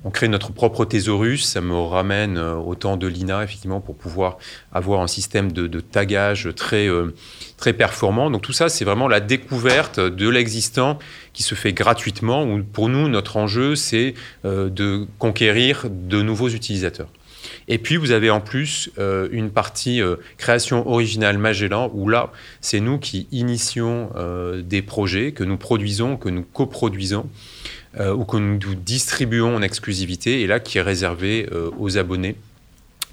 on crée notre propre thésaurus. Ça me ramène au temps de l'INA, effectivement, pour pouvoir avoir un système de, tagage très, euh, très performant. Donc tout ça, c'est vraiment la découverte de l'existant qui se fait gratuitement. Où pour nous, notre enjeu, c'est euh, de conquérir de nouveaux utilisateurs. Et puis, vous avez en plus euh, une partie euh, création originale Magellan, où là, c'est nous qui initions euh, des projets que nous produisons, que nous coproduisons, euh, ou que nous distribuons en exclusivité, et là, qui est réservé euh, aux abonnés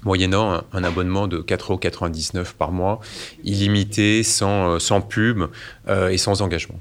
moyennant un, abonnement de 4,99 euros par mois, illimité, sans, sans pub euh, et sans engagement.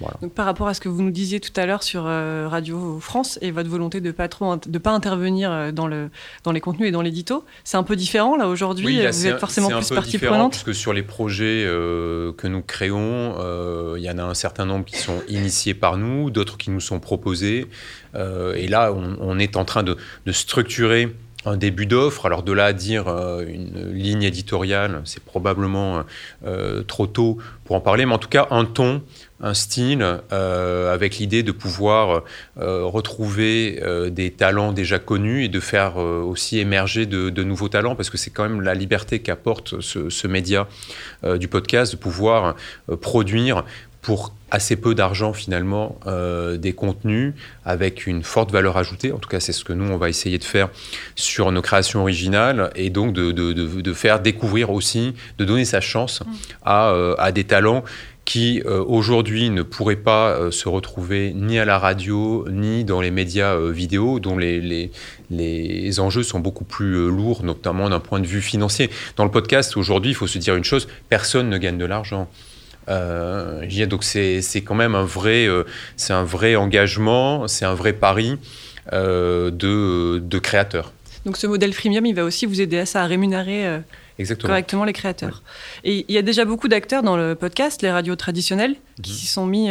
Voilà. Donc, par rapport à ce que vous nous disiez tout à l'heure sur euh, Radio France et votre volonté de pas trop de pas intervenir euh, dans le dans les contenus et dans l'édito, c'est un peu différent là aujourd'hui. Oui, là, vous êtes forcément plus partie prenante. Parce que sur les projets euh, que nous créons, euh, il y en a un certain nombre qui sont initiés par nous, d'autres qui nous sont proposés. Euh, et là, on, on, est en train de, de structurer un début d'offre. Alors de là à dire euh, une ligne éditoriale, c'est probablement euh, trop tôt pour en parler, mais en tout cas un ton, un style, euh, avec l'idée de pouvoir euh, retrouver euh, des talents déjà connus et de faire aussi émerger de, nouveaux talents, parce que c'est quand même la liberté qu'apporte ce, média du podcast, de pouvoir produire pour assez peu d'argent finalement euh, des contenus avec une forte valeur ajoutée. En tout cas, c'est ce que nous, on va essayer de faire sur nos créations originales et donc de, de, de, de faire découvrir aussi, de donner sa chance à, euh, à des talents qui euh, aujourd'hui ne pourraient pas euh, se retrouver ni à la radio ni dans les médias euh, vidéo dont les, les, les, enjeux sont beaucoup plus lourds, notamment d'un point de vue financier. Dans le podcast, aujourd'hui, il faut se dire une chose, personne ne gagne de l'argent. Donc c'est quand même un vrai, c'est un vrai engagement, c'est un vrai pari de, de créateurs. Donc ce modèle freemium, il va aussi vous aider à ça, à rémunérer correctement les créateurs. Et il y a déjà beaucoup d'acteurs dans le podcast, les radios traditionnelles, qui mhm. s'y sont mis,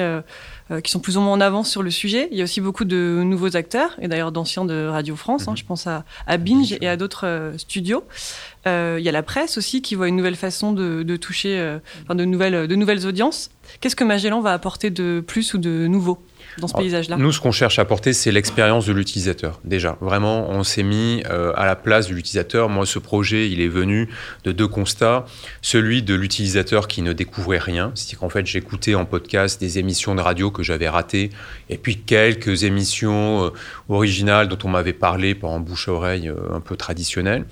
euh, euh, qui sont plus ou moins en avance sur le sujet. Il y a aussi beaucoup de nouveaux acteurs, et d'ailleurs d'anciens de Radio France. Hein. Mhm. je pense à, Binge et à d'autres euh, studios. Il y a la presse aussi qui voit une nouvelle façon de, toucher, de, nouvelles, de nouvelles audiences. Qu'est-ce que Magellan va apporter de plus ou de nouveau? Dans ce paysage-là Nous, ce qu'on cherche à apporter, c'est l'expérience de l'utilisateur. Déjà, vraiment, on s'est mis euh, à la place de l'utilisateur. Moi, ce projet, il est venu de deux constats. Celui de l'utilisateur qui ne découvrait rien. C'est-à-dire qu'en fait, j'écoutais en podcast des émissions de radio que j'avais ratées, et puis quelques émissions euh, originales dont on m'avait parlé par en bouche-oreille euh, un peu traditionnelle.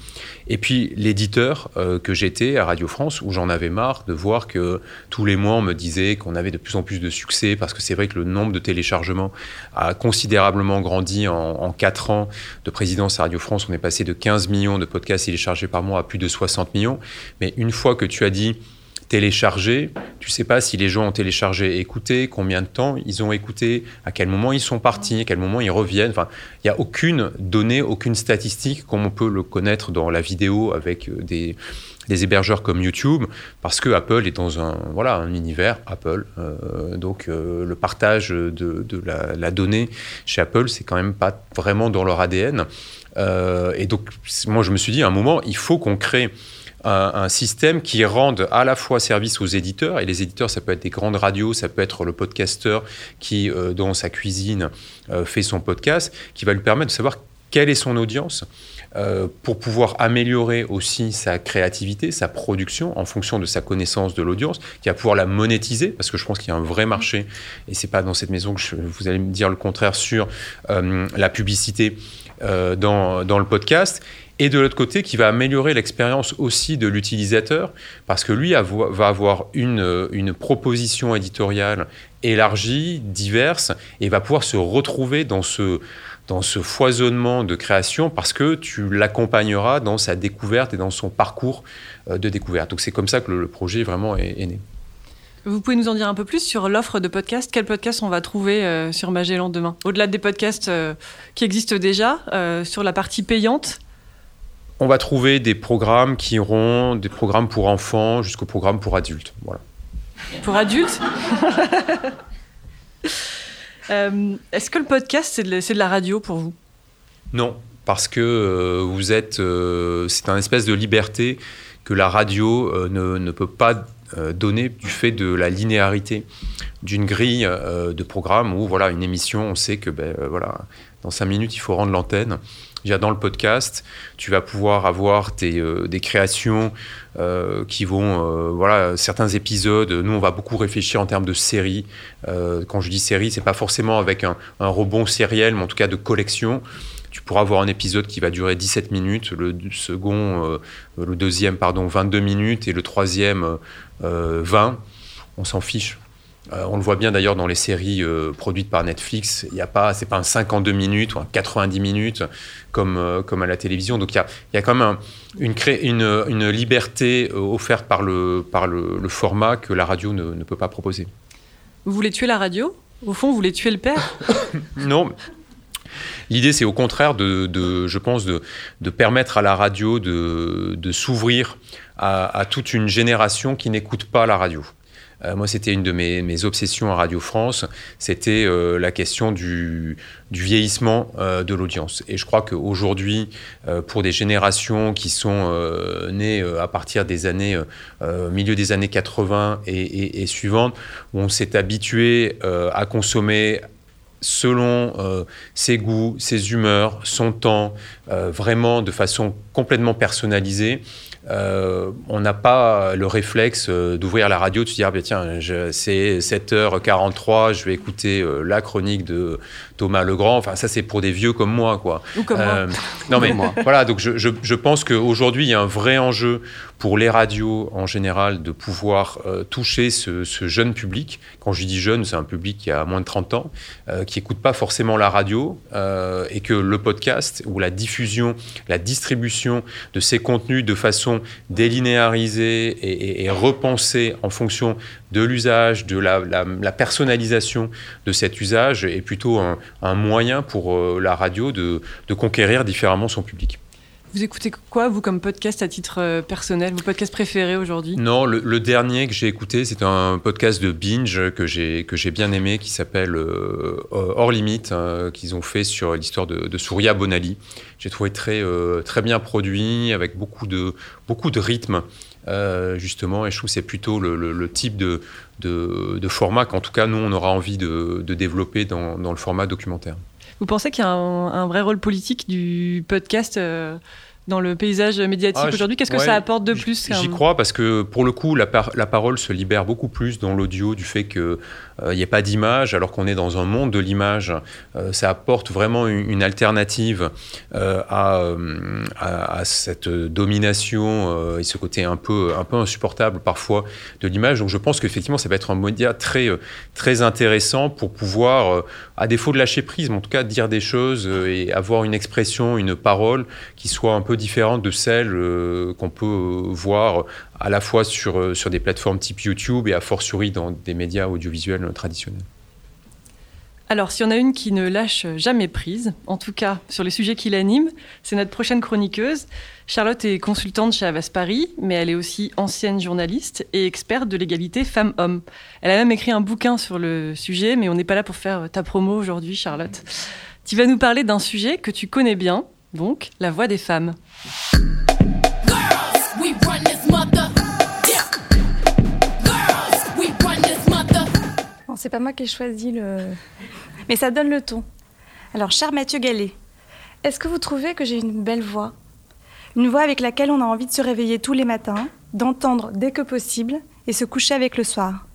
Et puis l'éditeur que j'étais à Radio France, où j'en avais marre de voir que tous les mois, on me disait qu'on avait de plus en plus de succès, parce que c'est vrai que le nombre de téléchargements a considérablement grandi en, 4 ans de présidence à Radio France. On est passé de 15 millions de podcasts téléchargés par mois à plus de 60 millions. Mais une fois que tu as dit télécharger, tu sais pas si les gens ont téléchargé écouté, combien de temps ils ont écouté, à quel moment ils sont partis, à quel moment ils reviennent. Enfin, il n'y a aucune donnée, aucune statistique comme on peut le connaître dans la vidéo avec euh, des, des hébergeurs comme YouTube, parce que Apple est dans un, voilà, un univers Apple. Euh, donc euh, le partage de, de la, donnée chez Apple, c'est quand même pas vraiment dans leur ADN. Euh, et donc moi je me suis dit à un moment, il faut qu'on crée un, système qui rende à la fois service aux éditeurs, et les éditeurs, ça peut être des grandes radios, ça peut être le podcasteur qui, dans sa cuisine, fait son podcast, qui va lui permettre de savoir quelle est son audience, euh, pour pouvoir améliorer aussi sa créativité, sa production en fonction de sa connaissance de l'audience, qui va pouvoir la monétiser, parce que je pense qu'il y a un vrai marché, et c'est pas dans cette maison que vous allez me dire le contraire sur euh, la publicité euh, dans, le podcast et de l'autre côté qui va améliorer l'expérience aussi de l'utilisateur parce que lui va avoir une, une, proposition éditoriale élargie, diverse et va pouvoir se retrouver dans ce, dans ce foisonnement de création parce que tu l'accompagneras dans sa découverte et dans son parcours euh, de découverte. Donc c'est comme ça que le, projet vraiment est, né. Vous pouvez nous en dire un peu plus sur l'offre de podcasts Quels podcasts on va trouver euh, sur Magellan demain? Au-delà des podcasts euh, qui existent déjà, sur la partie payante? On va trouver des programmes qui auront des programmes pour enfants jusqu'aux programmes pour adultes. Voilà. Pour adultes? Euh, est-ce que le podcast, c'est de, la radio pour vous? Non, parce que euh, vous êtes. Euh, c'est un espèce de liberté que la radio ne, peut pas donner du fait de la linéarité d'une grille de programme où, voilà, une émission, on sait que, ben, voilà, dans cinq minutes, il faut rendre l'antenne dans le podcast, tu vas pouvoir avoir euh, des créations euh, qui vont, euh, voilà, certains épisodes. Nous, on va beaucoup réfléchir en termes de séries. quand je dis série, c'est pas forcément avec un, rebond sériel, mais en tout cas de collection. Tu pourras avoir un épisode qui va durer 17 minutes, le second, le deuxième, pardon, 22 minutes, et le troisième, 20. On s'en fiche. Euh, on le voit bien d'ailleurs dans les séries euh, produites par Netflix. Il y a pas, c'est pas un 52 minutes ou un 90 minutes comme, euh, comme à la télévision. Donc il y a, y a quand même une, une, une, liberté offerte par, le, par le, format que la radio ne, ne, peut pas proposer. Vous voulez tuer la radio? Au fond, vous voulez tuer le père? Non. L'idée, c'est au contraire de, je pense, de, permettre à la radio de, s'ouvrir à, toute une génération qui n'écoute pas la radio. Euh, moi, c'était une de mes, obsessions à Radio France, c'était euh, la question du, vieillissement euh, de l'audience. Et je crois qu'aujourd'hui, pour des générations qui sont nées à partir des années, milieu des années 80 et, et suivantes, on s'est habitué à consommer selon ses goûts, ses humeurs, son temps, vraiment de façon complètement personnalisée, euh, on n'a pas le réflexe euh, d'ouvrir la radio, de se dire, ah, ben, tiens, c'est 7h43, je vais écouter euh, la chronique de, Thomas Legrand. Enfin, ça, c'est pour des vieux comme moi, quoi. Ou comme moi. Non, mais voilà, donc je, je, je pense qu'aujourd'hui, il y a un vrai enjeu pour les radios en général de pouvoir euh, toucher ce, ce, jeune public. Quand je dis jeune, c'est un public qui a moins de 30 ans, euh, qui n'écoute pas forcément la radio, euh, et que le podcast ou la diffusion, la distribution de ces contenus de façon délinéarisée et, et, et repensée en fonction de l'usage, de la, la, la, personnalisation de cet usage est plutôt un, un moyen pour euh, la radio de, de conquérir différemment son public. Vous écoutez quoi, vous, comme podcast à titre euh, personnel Vos podcasts préférés aujourd'hui? Non, le, le, dernier que j'ai écouté, c'est un podcast de Binge que j'ai, que j'ai bien aimé, qui s'appelle euh, Hors Limite, euh, qu'ils ont fait sur l'histoire de, de Souria Bonali. J'ai trouvé très, euh, très bien produit, avec beaucoup de, beaucoup de rythme. Euh, justement, et je trouve que c'est plutôt le, le, le type de, de, de format qu'en tout cas, nous, on aura envie de, de développer dans, dans, le format documentaire. Vous pensez qu'il y a un, un, vrai rôle politique du podcast euh, dans le paysage médiatique ah, aujourd'hui? Qu'est-ce que ouais, ça apporte de plus J'y crois parce que pour le coup, la, par la parole se libère beaucoup plus dans l'audio du fait qu'il n'y euh, ait pas d'image, alors qu'on est dans un monde de l'image. Euh, ça apporte vraiment une, alternative euh, à, cette domination et ce côté un peu, insupportable parfois de l'image. Donc je pense qu'effectivement, ça va être un média très, très intéressant pour pouvoir, à défaut de lâcher prise, mais en tout cas dire des choses et avoir une expression, une parole qui soit un peu différente de celles euh, qu'on peut euh, voir à la fois sur, euh, sur des plateformes type YouTube et a fortiori dans des médias audiovisuels traditionnels. Alors, si on a une qui ne lâche jamais prise, en tout cas sur les sujets qui l'animent, c'est notre prochaine chroniqueuse. Charlotte est consultante chez Avas Paris, mais elle est aussi ancienne journaliste et experte de l'égalité femmes-hommes. Elle a même écrit un bouquin sur le sujet, mais on n'est pas là pour faire ta promo aujourd'hui, Charlotte. Tu vas nous parler d'un sujet que tu connais bien, donc la voix des femmes. C'est pas moi qui ai choisi le... Mais ça donne le ton. Alors, cher Mathieu Gallet, est-ce que vous trouvez que j'ai une belle voix? Une voix avec laquelle on a envie de se réveiller tous les matins, d'entendre dès que possible et se coucher avec le soir?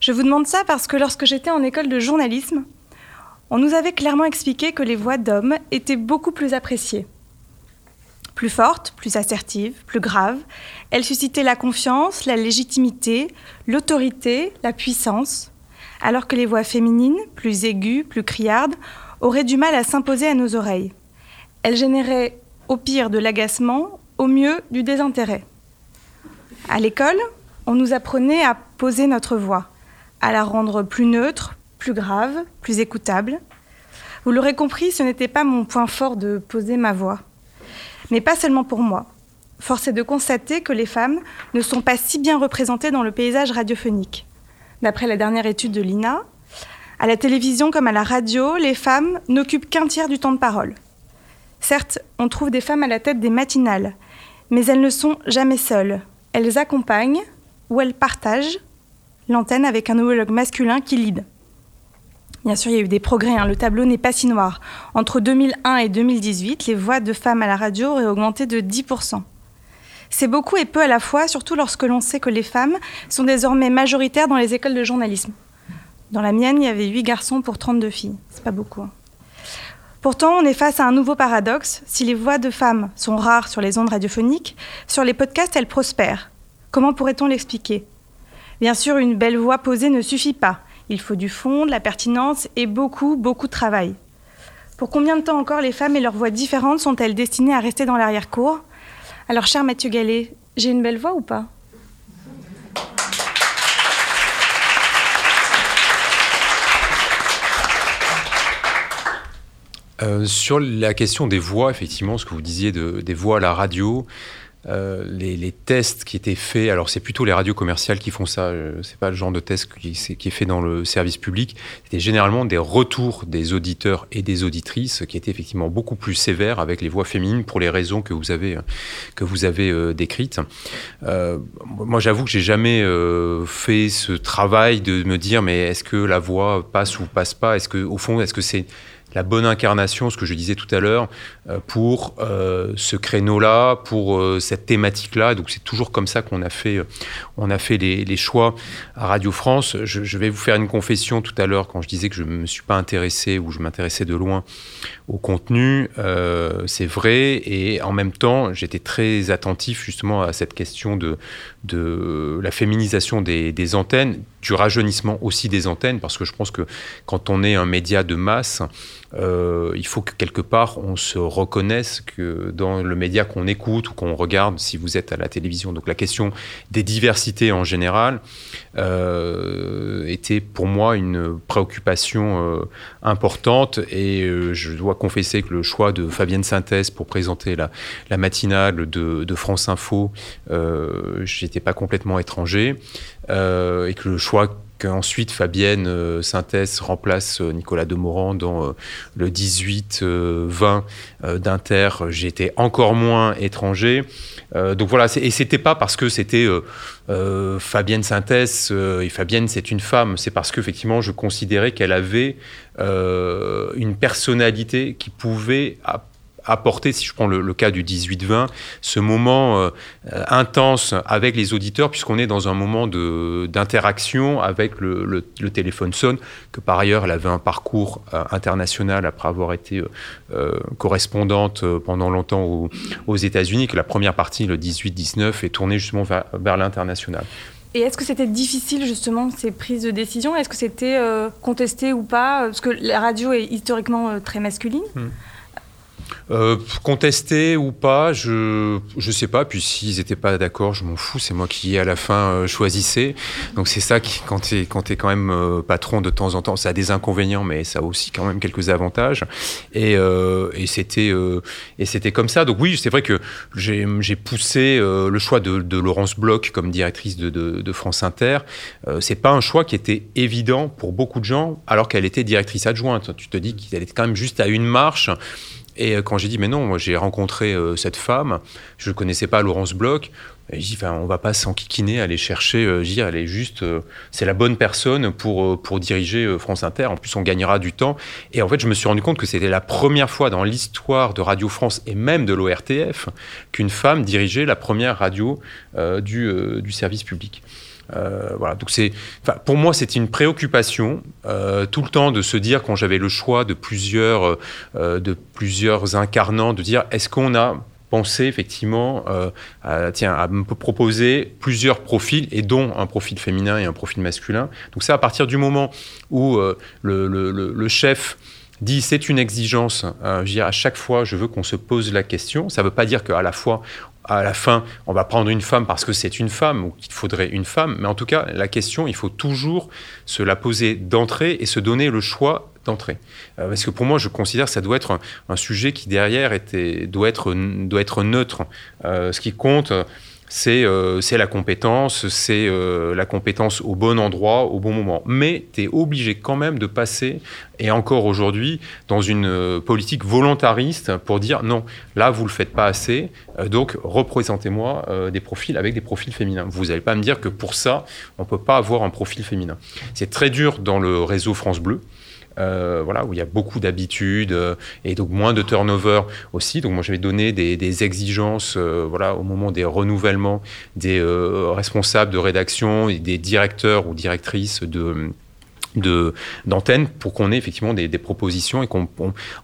Je vous demande ça parce que lorsque j'étais en école de journalisme, on nous avait clairement expliqué que les voix d'hommes étaient beaucoup plus appréciées. Plus fortes, plus assertives, plus graves, elles suscitaient la confiance, la légitimité, l'autorité, la puissance, alors que les voix féminines, plus aiguës, plus criardes, auraient du mal à s'imposer à nos oreilles. Elles généraient au pire de l'agacement, au mieux du désintérêt. À l'école, on nous apprenait à poser notre voix, à la rendre plus neutre, plus grave, plus écoutable. Vous l'aurez compris, ce n'était pas mon point fort de poser ma voix. Mais pas seulement pour moi. Force est de constater que les femmes ne sont pas si bien représentées dans le paysage radiophonique. D'après la dernière étude de l'INA, à la télévision comme à la radio, les femmes n'occupent qu'un tiers du temps de parole. Certes, on trouve des femmes à la tête des matinales, mais elles ne sont jamais seules. Elles accompagnent ou elles partagent l'antenne avec un homologue masculin qui lead. Bien sûr, il y a eu des progrès, hein. le tableau n'est pas si noir. Entre 2001 et 2018, les voix de femmes à la radio auraient augmenté de 10%. C'est beaucoup et peu à la fois, surtout lorsque l'on sait que les femmes sont désormais majoritaires dans les écoles de journalisme. Dans la mienne, il y avait 8 garçons pour 32 filles. C'est pas beaucoup. Hein. Pourtant, on est face à un nouveau paradoxe. Si les voix de femmes sont rares sur les ondes radiophoniques, sur les podcasts, elles prospèrent. Comment pourrait-on l'expliquer? Bien sûr, une belle voix posée ne suffit pas. Il faut du fond, de la pertinence et beaucoup, beaucoup de travail. Pour combien de temps encore les femmes et leurs voix différentes sont-elles destinées à rester dans l'arrière-cour? Alors, cher Mathieu Gallet, j'ai une belle voix ou pas? Euh, Sur la question des voix, effectivement, ce que vous disiez de, des voix à la radio, euh, les, tests qui étaient faits, alors c'est plutôt les radios commerciales qui font ça, euh, c'est pas le genre de test qui, est fait dans le service public, c'était généralement des retours des auditeurs et des auditrices qui étaient effectivement beaucoup plus sévères avec les voix féminines pour les raisons que vous avez, que vous avez euh, décrites. Moi j'avoue que j'ai jamais fait ce travail de me dire mais est-ce que la voix passe ou passe pas, est-ce que au fond est-ce que c'est la bonne incarnation, ce que je disais tout à l'heure, pour ce créneau-là, pour cette thématique-là. Donc c'est toujours comme ça qu'on a fait, on a fait les, choix à Radio France. Je, vais vous faire une confession tout à l'heure quand je disais que je ne me suis pas intéressé ou je m'intéressais de loin au contenu. c'est vrai et en même temps j'étais très attentif justement à cette question de, la féminisation des antennes du rajeunissement aussi des antennes, parce que je pense que quand on est un média de masse, euh, il faut que quelque part on se reconnaisse que dans le média qu'on écoute ou qu'on regarde, si vous êtes à la télévision, donc la question des diversités en général euh, était pour moi une préoccupation euh, importante et je dois confesser que le choix de Fabienne Synthèse pour présenter la, matinale de, de France Info, j'étais pas complètement étranger. Et que le choix qu'ensuite Fabienne euh, Synthèse remplace euh, Nicolas Demorand dans le 18-20 d'Inter, j'étais encore moins étranger. donc voilà, et c'était pas parce que c'était Fabienne Synthèse et Fabienne c'est une femme, c'est parce qu'effectivement je considérais qu'elle avait une personnalité qui pouvait apporter, si je prends le, cas du 18-20, ce moment euh, intense avec les auditeurs, puisqu'on est dans un moment d'interaction avec le, téléphone sonne, que par ailleurs elle avait un parcours euh, international après avoir été euh, correspondante pendant longtemps aux, États-Unis, que la première partie, le 18-19, est tournée justement vers, l'international. Et est-ce que c'était difficile justement ces prises de décision? Est-ce que c'était contesté ou pas? Parce que la radio est historiquement très masculine. Hmm. Euh, contester ou pas, je je sais pas. Puis s'ils n'étaient pas d'accord, je m'en fous. C'est moi qui à la fin euh, choisissais. Donc c'est ça qui quand tu quand es quand même euh, patron de temps en temps, ça a des inconvénients, mais ça a aussi quand même quelques avantages. Et, et c'était et c'était comme ça. Donc oui, c'est vrai que j'ai poussé le choix de, Laurence Bloch comme directrice de, de, de France Inter. c'est pas un choix qui était évident pour beaucoup de gens, alors qu'elle était directrice adjointe. Tu te dis qu'elle était quand même juste à une marche. Et euh, quand j'ai dit, mais non, j'ai rencontré euh, cette femme, je ne connaissais pas Laurence Bloch, et j'ai dit, enfin, on va pas s'enquiquiner, aller chercher, euh, dire, elle est juste, c'est la bonne personne pour, pour diriger France Inter. En plus, on gagnera du temps. Et en fait, je me suis rendu compte que c'était la première fois dans l'histoire de Radio France et même de l'ORTF qu'une femme dirigeait la première radio du, du service public. Euh, voilà, donc c'est, pour moi, c'était une préoccupation euh, tout le temps de se dire quand j'avais le choix de plusieurs, euh, de plusieurs incarnants, de dire est-ce qu'on a pensé effectivement à, tiens, à me proposer plusieurs profils et dont un profil féminin et un profil masculin. Donc c'est à partir du moment où le, chef dit c'est une exigence, je dire, à chaque fois je veux qu'on se pose la question. Ça ne veut pas dire qu'à la fois à la fin, on va prendre une femme parce que c'est une femme ou qu'il faudrait une femme. Mais en tout cas, la question, il faut toujours se la poser d'entrée et se donner le choix d'entrée. Euh, parce que pour moi, je considère que ça doit être un, sujet qui derrière était, doit, être, doit être neutre. Euh, ce qui compte, euh, c'est la compétence, c'est euh, la compétence au bon endroit, au bon moment. Mais tu es obligé quand même de passer, et encore aujourd'hui, dans une euh, politique volontariste pour dire non, là, vous ne le faites pas assez, donc représentez-moi des profils avec des profils féminins. Vous n'allez pas me dire que pour ça, on ne peut pas avoir un profil féminin. C'est très dur dans le réseau France Bleu. Euh, voilà, où il y a beaucoup d'habitudes euh, et donc moins de turnover aussi. Donc moi, j'avais donné des, des exigences euh, voilà, au moment des renouvellements des responsables de rédaction et des directeurs ou directrices de de d'antennes pour qu'on ait effectivement des, des propositions et qu'on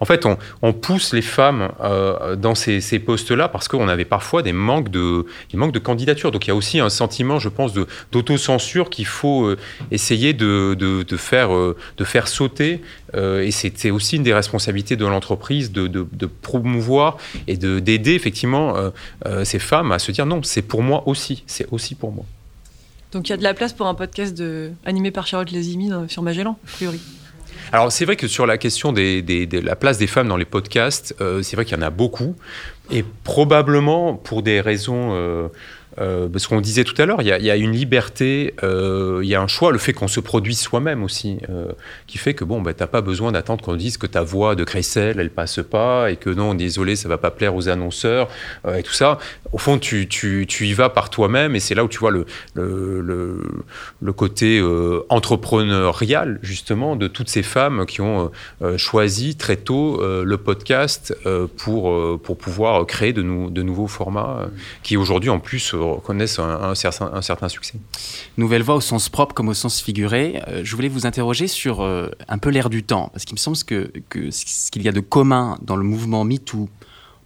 en fait on, on, pousse les femmes euh, dans ces, ces postes-là parce qu'on avait parfois des manques de des manques de candidatures donc il y a aussi un sentiment je pense de d'autocensure qu'il faut euh, essayer de, de, de faire euh, de faire sauter. Et c'était aussi une des responsabilités de l'entreprise de, de, promouvoir et de d'aider effectivement ces femmes à se dire non c'est pour moi aussi. C'est aussi pour moi donc il y a de la place pour un podcast animé par Charlotte Lazimi sur Magellan, a priori. Alors c'est vrai que sur la question de la place des femmes dans les podcasts, euh, c'est vrai qu'il y en a beaucoup. Et probablement pour des raisons... Euh, euh, ce qu'on disait tout à l'heure, il y, a une liberté, euh, il y a un choix, le fait qu'on se produise soi-même aussi, euh, qui fait que bon, bah, tu n'as pas besoin d'attendre qu'on dise que ta voix de Cressel, elle passe pas, et que non, désolé, ça va pas plaire aux annonceurs, et tout ça. Au fond, tu, tu, tu y vas par toi-même, et c'est là où tu vois le, le, le, le côté entrepreneurial, justement, de toutes ces femmes qui ont choisi très tôt le podcast pour, pour pouvoir créer de, de nouveaux formats, qui aujourd'hui, en plus, connaissent un, certain, succès. Nouvelle voix au sens propre comme au sens figuré. Euh, je voulais vous interroger sur euh, un peu l'air du temps, parce qu'il me semble que, que ce qu'il y a de commun dans le mouvement MeToo,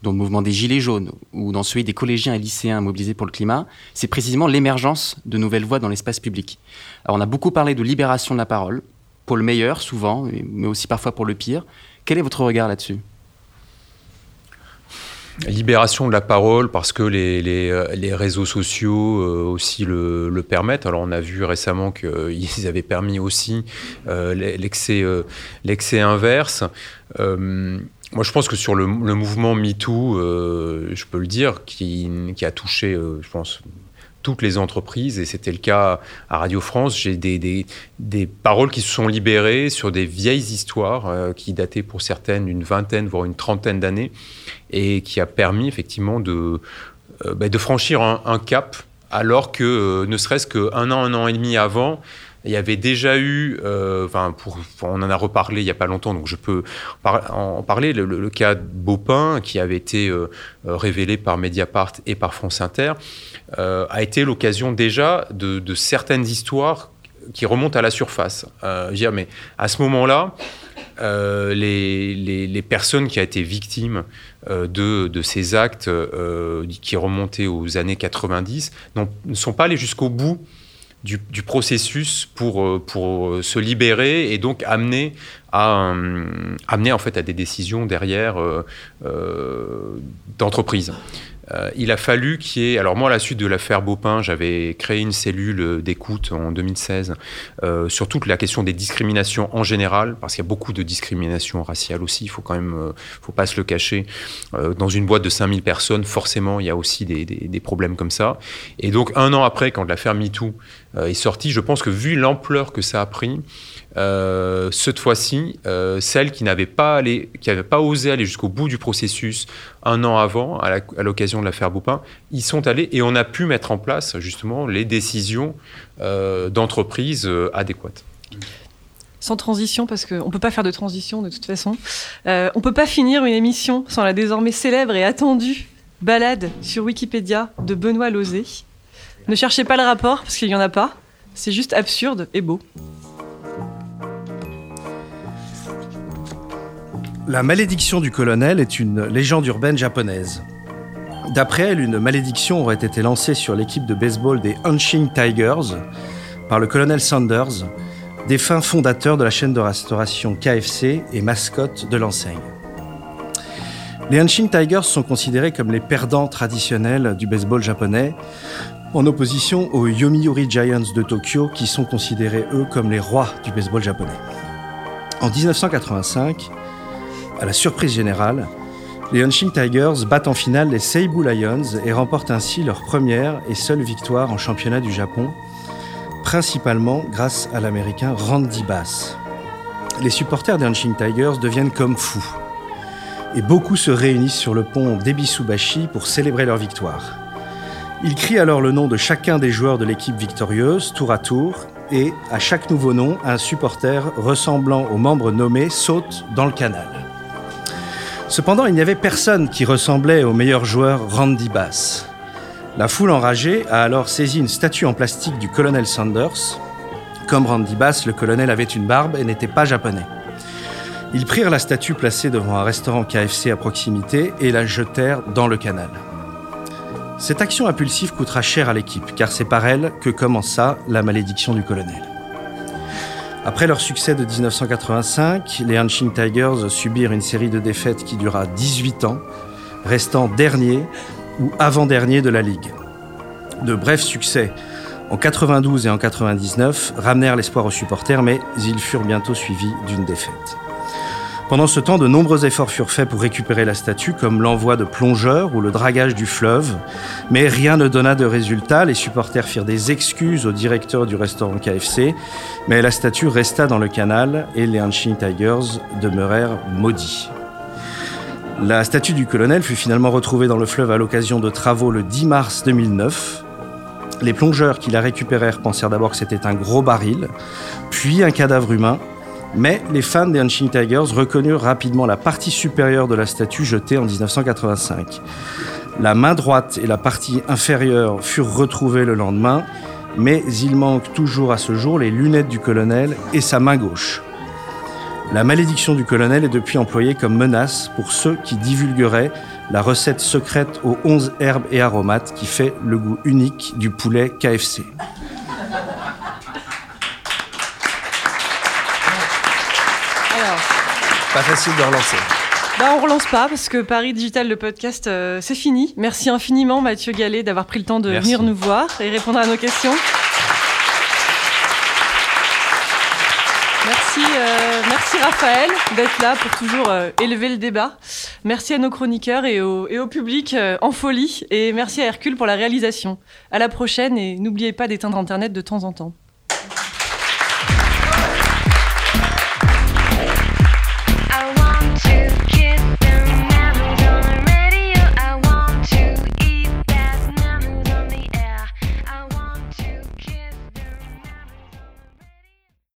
dans le mouvement des Gilets jaunes ou dans celui des collégiens et lycéens mobilisés pour le climat, c'est précisément l'émergence de nouvelles voix dans l'espace public. Alors on a beaucoup parlé de libération de la parole, pour le meilleur souvent, mais aussi parfois pour le pire. Quel est votre regard là-dessus? Libération de la parole parce que les, les, euh, réseaux sociaux euh, aussi le, permettent. Alors on a vu récemment qu'ils avaient permis aussi euh, l'excès, l'excès inverse. moi, je pense que sur le, mouvement MeToo, je peux le dire, qui, qui a touché, je pense, toutes les entreprises, et c'était le cas à Radio France. J'ai des, des, des, paroles qui se sont libérées sur des vieilles histoires euh, qui dataient pour certaines d'une vingtaine, voire une trentaine d'années, et qui a permis effectivement de, euh, bah, de franchir un, cap, alors que euh, ne serait-ce qu'un an, un an et demi avant, il y avait déjà eu, enfin, pour, on en a reparlé il n'y a pas longtemps, donc je peux en parler, le, cas de Baupin, qui avait été révélé par Mediapart et par France Inter, euh, a été l'occasion déjà de, certaines histoires qui remontent à la surface. Euh, dire, mais à ce moment-là, euh, les, personnes qui ont été victimes de, ces actes qui remontaient aux années 90 ne sont pas allées jusqu'au bout du, processus pour, pour se libérer et donc amener fait à des décisions derrière d'entreprise. Euh, il a fallu qu'il y ait. Alors, moi, à la suite de l'affaire Beaupin, j'avais créé une cellule d'écoute en 2016 euh, sur toute la question des discriminations en général, parce qu'il y a beaucoup de discriminations raciales aussi, il faut quand même. Euh, faut pas se le cacher. dans une boîte de 5000 personnes, forcément, il y a aussi des, des, problèmes comme ça. Et donc, un an après, quand l'affaire MeToo est sortie, je pense que vu l'ampleur que ça a pris, euh, cette fois-ci, euh, celles qui n'avaient pas, allé, qui pas osé aller jusqu'au bout du processus un an avant, à l'occasion de l'affaire Boupin, ils sont allés et on a pu mettre en place justement les décisions euh, d'entreprise adéquates. Sans transition, parce qu'on ne peut pas faire de transition de toute façon. on ne peut pas finir une émission sans la désormais célèbre et attendue balade sur Wikipédia de Benoît Lozé. Ne cherchez pas le rapport, parce qu'il n'y en a pas. C'est juste absurde et beau. La malédiction du colonel est une légende urbaine japonaise. D'après elle, une malédiction aurait été lancée sur l'équipe de baseball des Hanshin Tigers par le colonel Sanders, défunt fondateur de la chaîne de restauration KFC et mascotte de l'enseigne. Les Hanshin Tigers sont considérés comme les perdants traditionnels du baseball japonais, en opposition aux Yomiuri Giants de Tokyo qui sont considérés eux comme les rois du baseball japonais. En 1985, à la surprise générale, les Hanshin Tigers battent en finale les Seibu Lions et remportent ainsi leur première et seule victoire en championnat du Japon, principalement grâce à l'américain Randy Bass. Les supporters des Hanshin Tigers deviennent comme fous. Et beaucoup se réunissent sur le pont d'Ebisubashi pour célébrer leur victoire. Ils crient alors le nom de chacun des joueurs de l'équipe victorieuse, tour à tour, et à chaque nouveau nom, un supporter ressemblant aux membres nommés saute dans le canal. Cependant, il n'y avait personne qui ressemblait au meilleur joueur Randy Bass. La foule enragée a alors saisi une statue en plastique du colonel Sanders. Comme Randy Bass, le colonel avait une barbe et n'était pas japonais. Ils prirent la statue placée devant un restaurant KFC à proximité et la jetèrent dans le canal. Cette action impulsive coûtera cher à l'équipe, car c'est par elle que commença la malédiction du colonel. Après leur succès de 1985, les Hanshin Tigers subirent une série de défaites qui dura 18 ans, restant dernier ou avant-dernier de la Ligue. De brefs succès en 92 et en 99 ramenèrent l'espoir aux supporters, mais ils furent bientôt suivis d'une défaite. Pendant ce temps, de nombreux efforts furent faits pour récupérer la statue, comme l'envoi de plongeurs ou le dragage du fleuve, mais rien ne donna de résultat. Les supporters firent des excuses au directeur du restaurant KFC, mais la statue resta dans le canal et les Hanshin Tigers demeurèrent maudits. La statue du colonel fut finalement retrouvée dans le fleuve à l'occasion de travaux le 10 mars 2009. Les plongeurs qui la récupérèrent pensèrent d'abord que c'était un gros baril, puis un cadavre humain, mais les fans des Hanshin Tigers reconnurent rapidement la partie supérieure de la statue jetée en 1985. La main droite et la partie inférieure furent retrouvées le lendemain, mais il manque toujours à ce jour les lunettes du colonel et sa main gauche. La malédiction du colonel est depuis employée comme menace pour ceux qui divulgueraient la recette secrète aux 11 herbes et aromates qui fait le goût unique du poulet KFC. Pas facile de relancer. Bah, on relance pas parce que Paris Digital, le podcast, euh, c'est fini. Merci infiniment Mathieu Gallet d'avoir pris le temps de Merci. venir nous voir et répondre à nos questions. Merci, euh, merci Raphaël d'être là pour toujours euh, élever le débat. Merci à nos chroniqueurs et au, et au public euh, en folie. Et merci à Hercule pour la réalisation. À la prochaine et n'oubliez pas d'éteindre Internet de temps en temps.